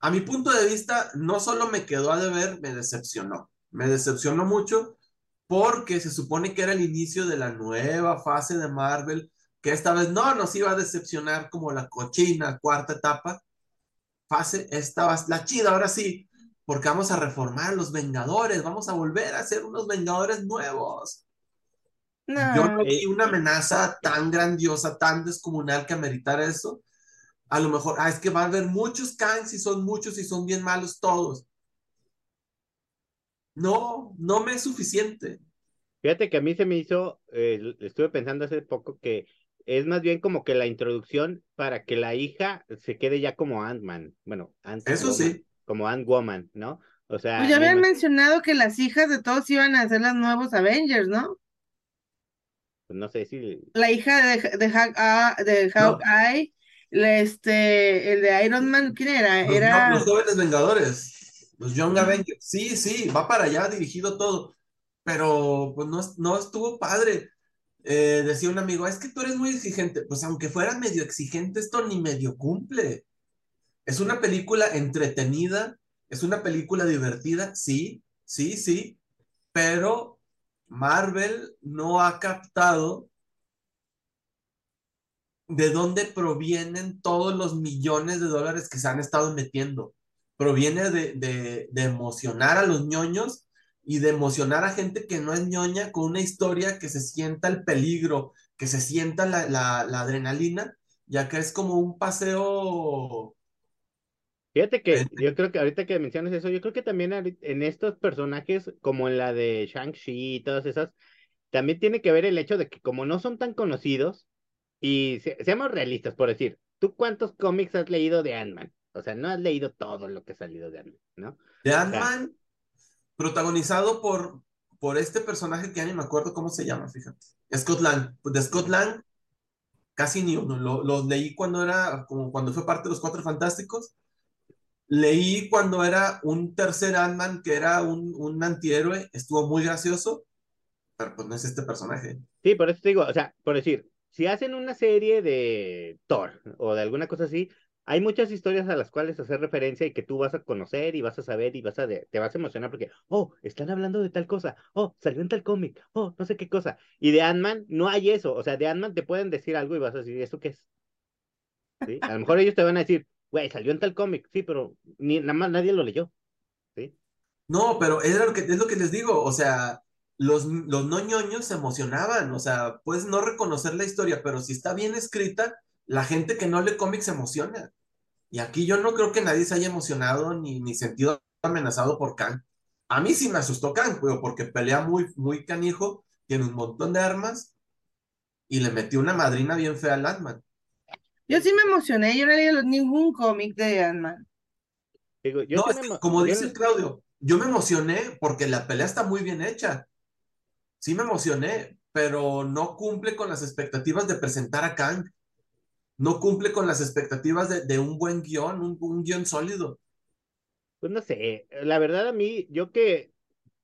a mi punto de vista, no solo me quedó a deber, me decepcionó. Me decepcionó mucho porque se supone que era el inicio de la nueva fase de Marvel, que esta vez no nos iba a decepcionar como la cochina cuarta etapa. Fase, esta va la chida, ahora sí, porque vamos a reformar los Vengadores, vamos a volver a ser unos Vengadores nuevos. Yo no vi una amenaza tan grandiosa, tan descomunal que ameritara eso. A lo mejor, ah, es que va a haber muchos Kangs y son muchos y son bien malos todos. No, no me es suficiente. Fíjate que a mí se me hizo, eh, estuve pensando hace poco que es más bien como que la introducción para que la hija se quede ya como Ant-Man. Bueno, Ant Eso sí. Como Ant-Woman, ¿no? O sea. Pues ya habían mencionado que las hijas de todos iban a ser las nuevos Avengers, ¿no? Pues no sé si. La hija de, de, ah, de Hawkeye, este, el de Iron Man, ¿quién era? Los, era... los jóvenes Vengadores, los Young Avengers. Sí, sí, va para allá dirigido todo. Pero pues no, no estuvo padre. Eh, decía un amigo, es que tú eres muy exigente. Pues aunque fuera medio exigente, esto ni medio cumple. Es una película entretenida, es una película divertida, sí, sí, sí, pero Marvel no ha captado de dónde provienen todos los millones de dólares que se han estado metiendo. Proviene de, emocionar a los ñoños y de emocionar a gente que no es ñoña con una historia que se sienta el peligro, que se sienta la, la adrenalina, ya que es como un paseo Fíjate que yo creo que ahorita que mencionas eso, yo creo que también en estos personajes, como en la de Shang-Chi y todas esas, también tiene que ver el hecho de que como no son tan conocidos, y seamos realistas, por decir, ¿tú cuántos cómics has leído de Ant-Man? O sea, no has leído todo lo que ha salido de Ant-Man, ¿no? De Ant-Man, protagonizado por, por este personaje que ya ni me acuerdo cómo se llama, fíjate. Scott Lang. De Scott Lang, casi ni uno. Lo, leí cuando era, como cuando fue parte de los Cuatro Fantásticos Leí cuando era un tercer Ant-Man que era un, un antihéroe, estuvo muy gracioso, pero pues no es este personaje. Sí, por eso te digo, o sea, por decir, si hacen una serie de Thor o de alguna cosa así, hay muchas historias a las cuales hacer referencia y que tú vas a conocer y vas a saber y vas a te vas a emocionar porque, oh, están hablando de tal cosa, oh, salió en tal cómic, oh, no sé qué cosa. Y de Ant-Man no hay eso, o sea, de Ant-Man te pueden decir algo y vas a decir, ¿esto qué es? A lo mejor ellos te van a decir, güey, salió en tal cómic, sí, pero ni, nada más nadie lo leyó. ¿sí? No, pero es lo que, es lo que les digo, o sea, los, los no ñoños se emocionaban, o sea, puedes no reconocer la historia, pero si está bien escrita, la gente que no lee cómics se emociona. Y aquí yo no creo que nadie se haya emocionado ni, ni sentido amenazado por Kang. A mí sí me asustó Kang, porque pelea muy, muy canijo, tiene un montón de armas y le metió una madrina bien fea al Ant-Man. Yo sí me emocioné, yo no leí ningún cómic de Ant-Man. no, como dice Claudio, yo me emocioné porque la pelea está muy bien hecha. Sí me emocioné, pero no cumple con las expectativas de presentar a Kang. No cumple con las expectativas de, un buen guion, un, un guion sólido. Pues no sé, la verdad a mí, yo que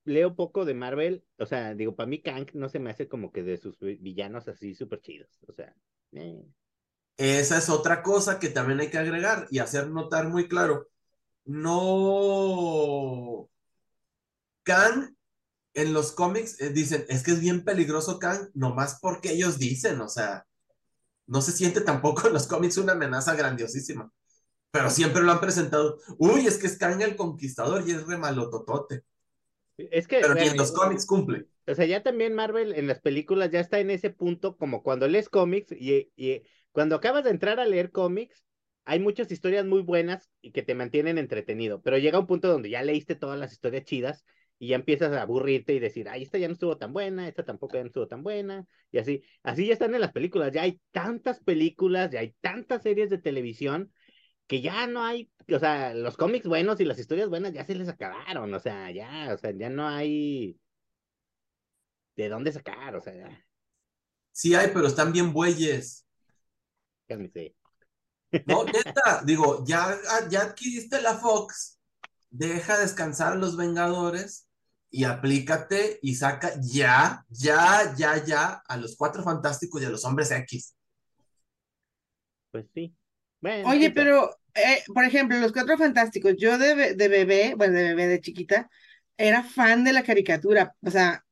leo poco de Marvel, o sea, digo, para mí Kang no se me hace como que de sus villanos así súper chidos, o sea. Eh. Esa es otra cosa que también hay que agregar y hacer notar muy claro. No. Kang en los cómics eh, dicen, es que es bien peligroso Kang, nomás porque ellos dicen, o sea, no se siente tampoco en los cómics una amenaza grandiosísima, pero siempre lo han presentado. Uy, es que es Kang el conquistador y es remalototote. Es que, pero ni en los cómics cumple. O sea, ya también Marvel en las películas ya está en ese punto como cuando lees cómics y, y cuando acabas de entrar a leer cómics, hay muchas historias muy buenas y que te mantienen entretenido, pero llega un punto donde ya leíste todas las historias chidas y ya empiezas a aburrirte y decir, ay, esta ya no estuvo tan buena, esta tampoco ya no estuvo tan buena, y así, así ya están en las películas, ya hay tantas películas, ya hay tantas series de televisión que ya no hay, o sea, los cómics buenos y las historias buenas ya se les acabaron, o sea, ya, o sea, ya no hay de dónde sacar, o sea, ya. Sí hay, pero están bien bueyes. No, neta, digo, ya, ya adquiriste la Fox, deja descansar a los Vengadores y aplícate y saca ya, ya, ya, ya a los Cuatro Fantásticos y a los Hombres X. Pues sí. Oye, pero eh, por ejemplo, Los Cuatro Fantásticos, yo de, de bebé, bueno, de bebé, de chiquita, era fan de la caricatura, o sea,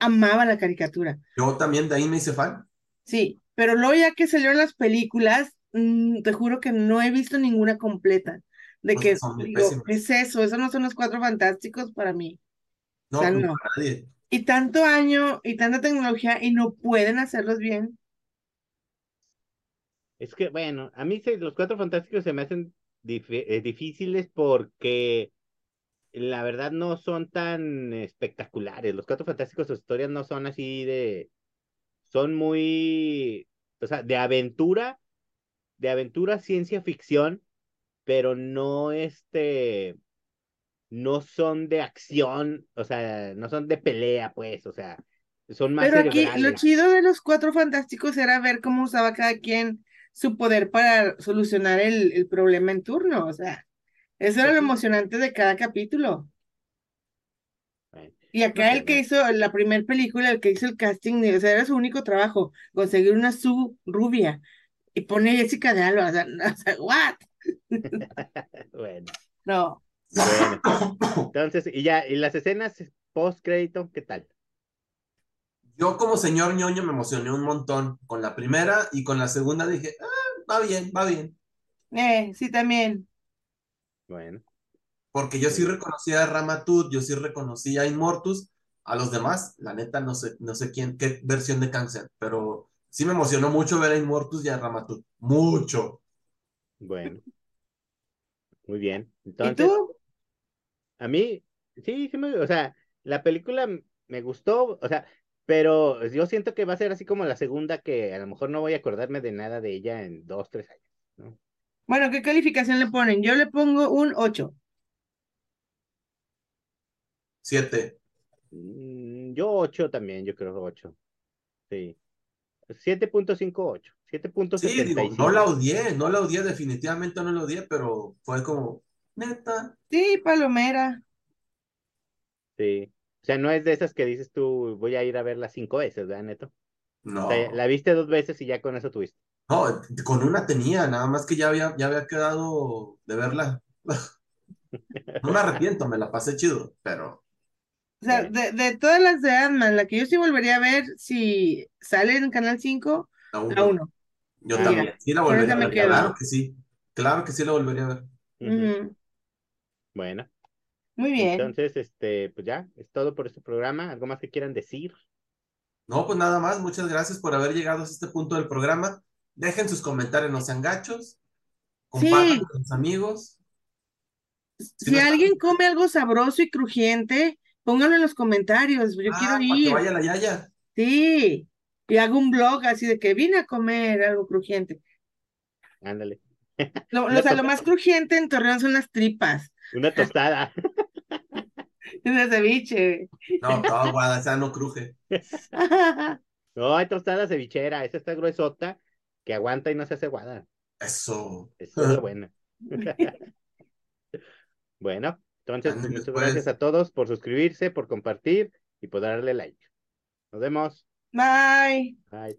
amaba la caricatura, Yo también de ahí me hice fan. sí, pero luego ya que salieron las películas, mm, te juro que no he visto ninguna completa, de Pues que son muy digo, pésimas. ¿qué es eso? Eso no son Los Cuatro Fantásticos para mí. No, O sea, no. para nadie. Y tanto año y tanta tecnología y no pueden hacerlos bien. Es que, bueno, a mí se- los cuatro fantásticos se me hacen dif- eh, difíciles porque la verdad no son tan espectaculares. Los cuatro fantásticos, sus historias no son así de, son muy, o sea, de aventura, de aventura, ciencia ficción, pero no este, no son de acción, o sea, no son de pelea, pues, o sea, son más Pero aquí lo chido de los Cuatro Fantásticos era ver cómo usaba cada quien su poder para solucionar el, el problema en turno. O sea, eso era lo emocionante de cada capítulo. Bueno, Y acá No el que hizo la primera película, el que hizo el casting, o sea, era su único trabajo, conseguir una Sue rubia y pone Jessica de Alba. O sea, o sea, what? bueno. No. Bueno, entonces, y ya, y las escenas post crédito, ¿qué tal? Yo como señor ñoño me emocioné un montón con la primera y con la segunda dije, ah, va bien, va bien. Eh, sí, también. Porque Bueno, yo sí reconocía a Ramatut, yo sí reconocía a Immortus, a los demás, la neta no sé, no sé quién, qué versión de cáncer, pero sí me emocionó mucho ver a Immortus y a Ramatut, mucho. bueno. Muy bien. ¿Y Entonces, tú? A mí, sí, sí me, o sea, la película me gustó, o sea, pero yo siento que va a ser así como la segunda que a lo mejor no voy a acordarme de nada de ella en dos, tres años, ¿no? Bueno, ¿qué calificación le ponen? Yo le pongo un 8. Siete. Mm, Yo ocho también, yo creo ocho. Sí. 7.58, Sí, digo, no la 7.75. odié, no la odié, definitivamente no la odié, pero fue como, neta, Sí, palomera. Sí. O sea, no es de esas que dices tú, voy a ir a verla cinco veces, ¿verdad, Neto? no. O sea, la viste dos veces y ya con eso tuviste. No, con una tenía, nada más que ya había, ya había quedado de verla. No me arrepiento, me la pasé chido, pero O sea, de, de todas las de Ant-Man, la que yo sí volvería a ver si sale en Canal 5, la la uno. 1. Yo Y también, sí la volvería a ver, quedo. claro que sí, claro que sí la volvería a ver. Ujú. Bueno, Muy bien. entonces, este, pues ya, es todo por este programa. ¿Algo más que quieran decir? No, pues nada más, muchas gracias por haber llegado a este punto del programa. Dejen sus comentarios, no sean gachos, compartan Sí, con sus amigos. Si si no están, alguien come algo sabroso y crujiente, pónganlo en los comentarios. Yo quiero ah, para que ir. vaya la Yaya. Sí. Y hago un blog así de que vine a comer algo crujiente. Ándale. Lo, o sea, lo más crujiente en Torreón son las tripas. Una tostada. De ceviche. No, toda aguada, esa no cruje. No, hay tostada cevichera. Esa está gruesota, que aguanta y no se hace guada. Eso. Esa es la buena. Bueno, entonces, Ándale, muchas pues. gracias a todos por suscribirse, por compartir y por darle like. Nos vemos. Bye. Bye.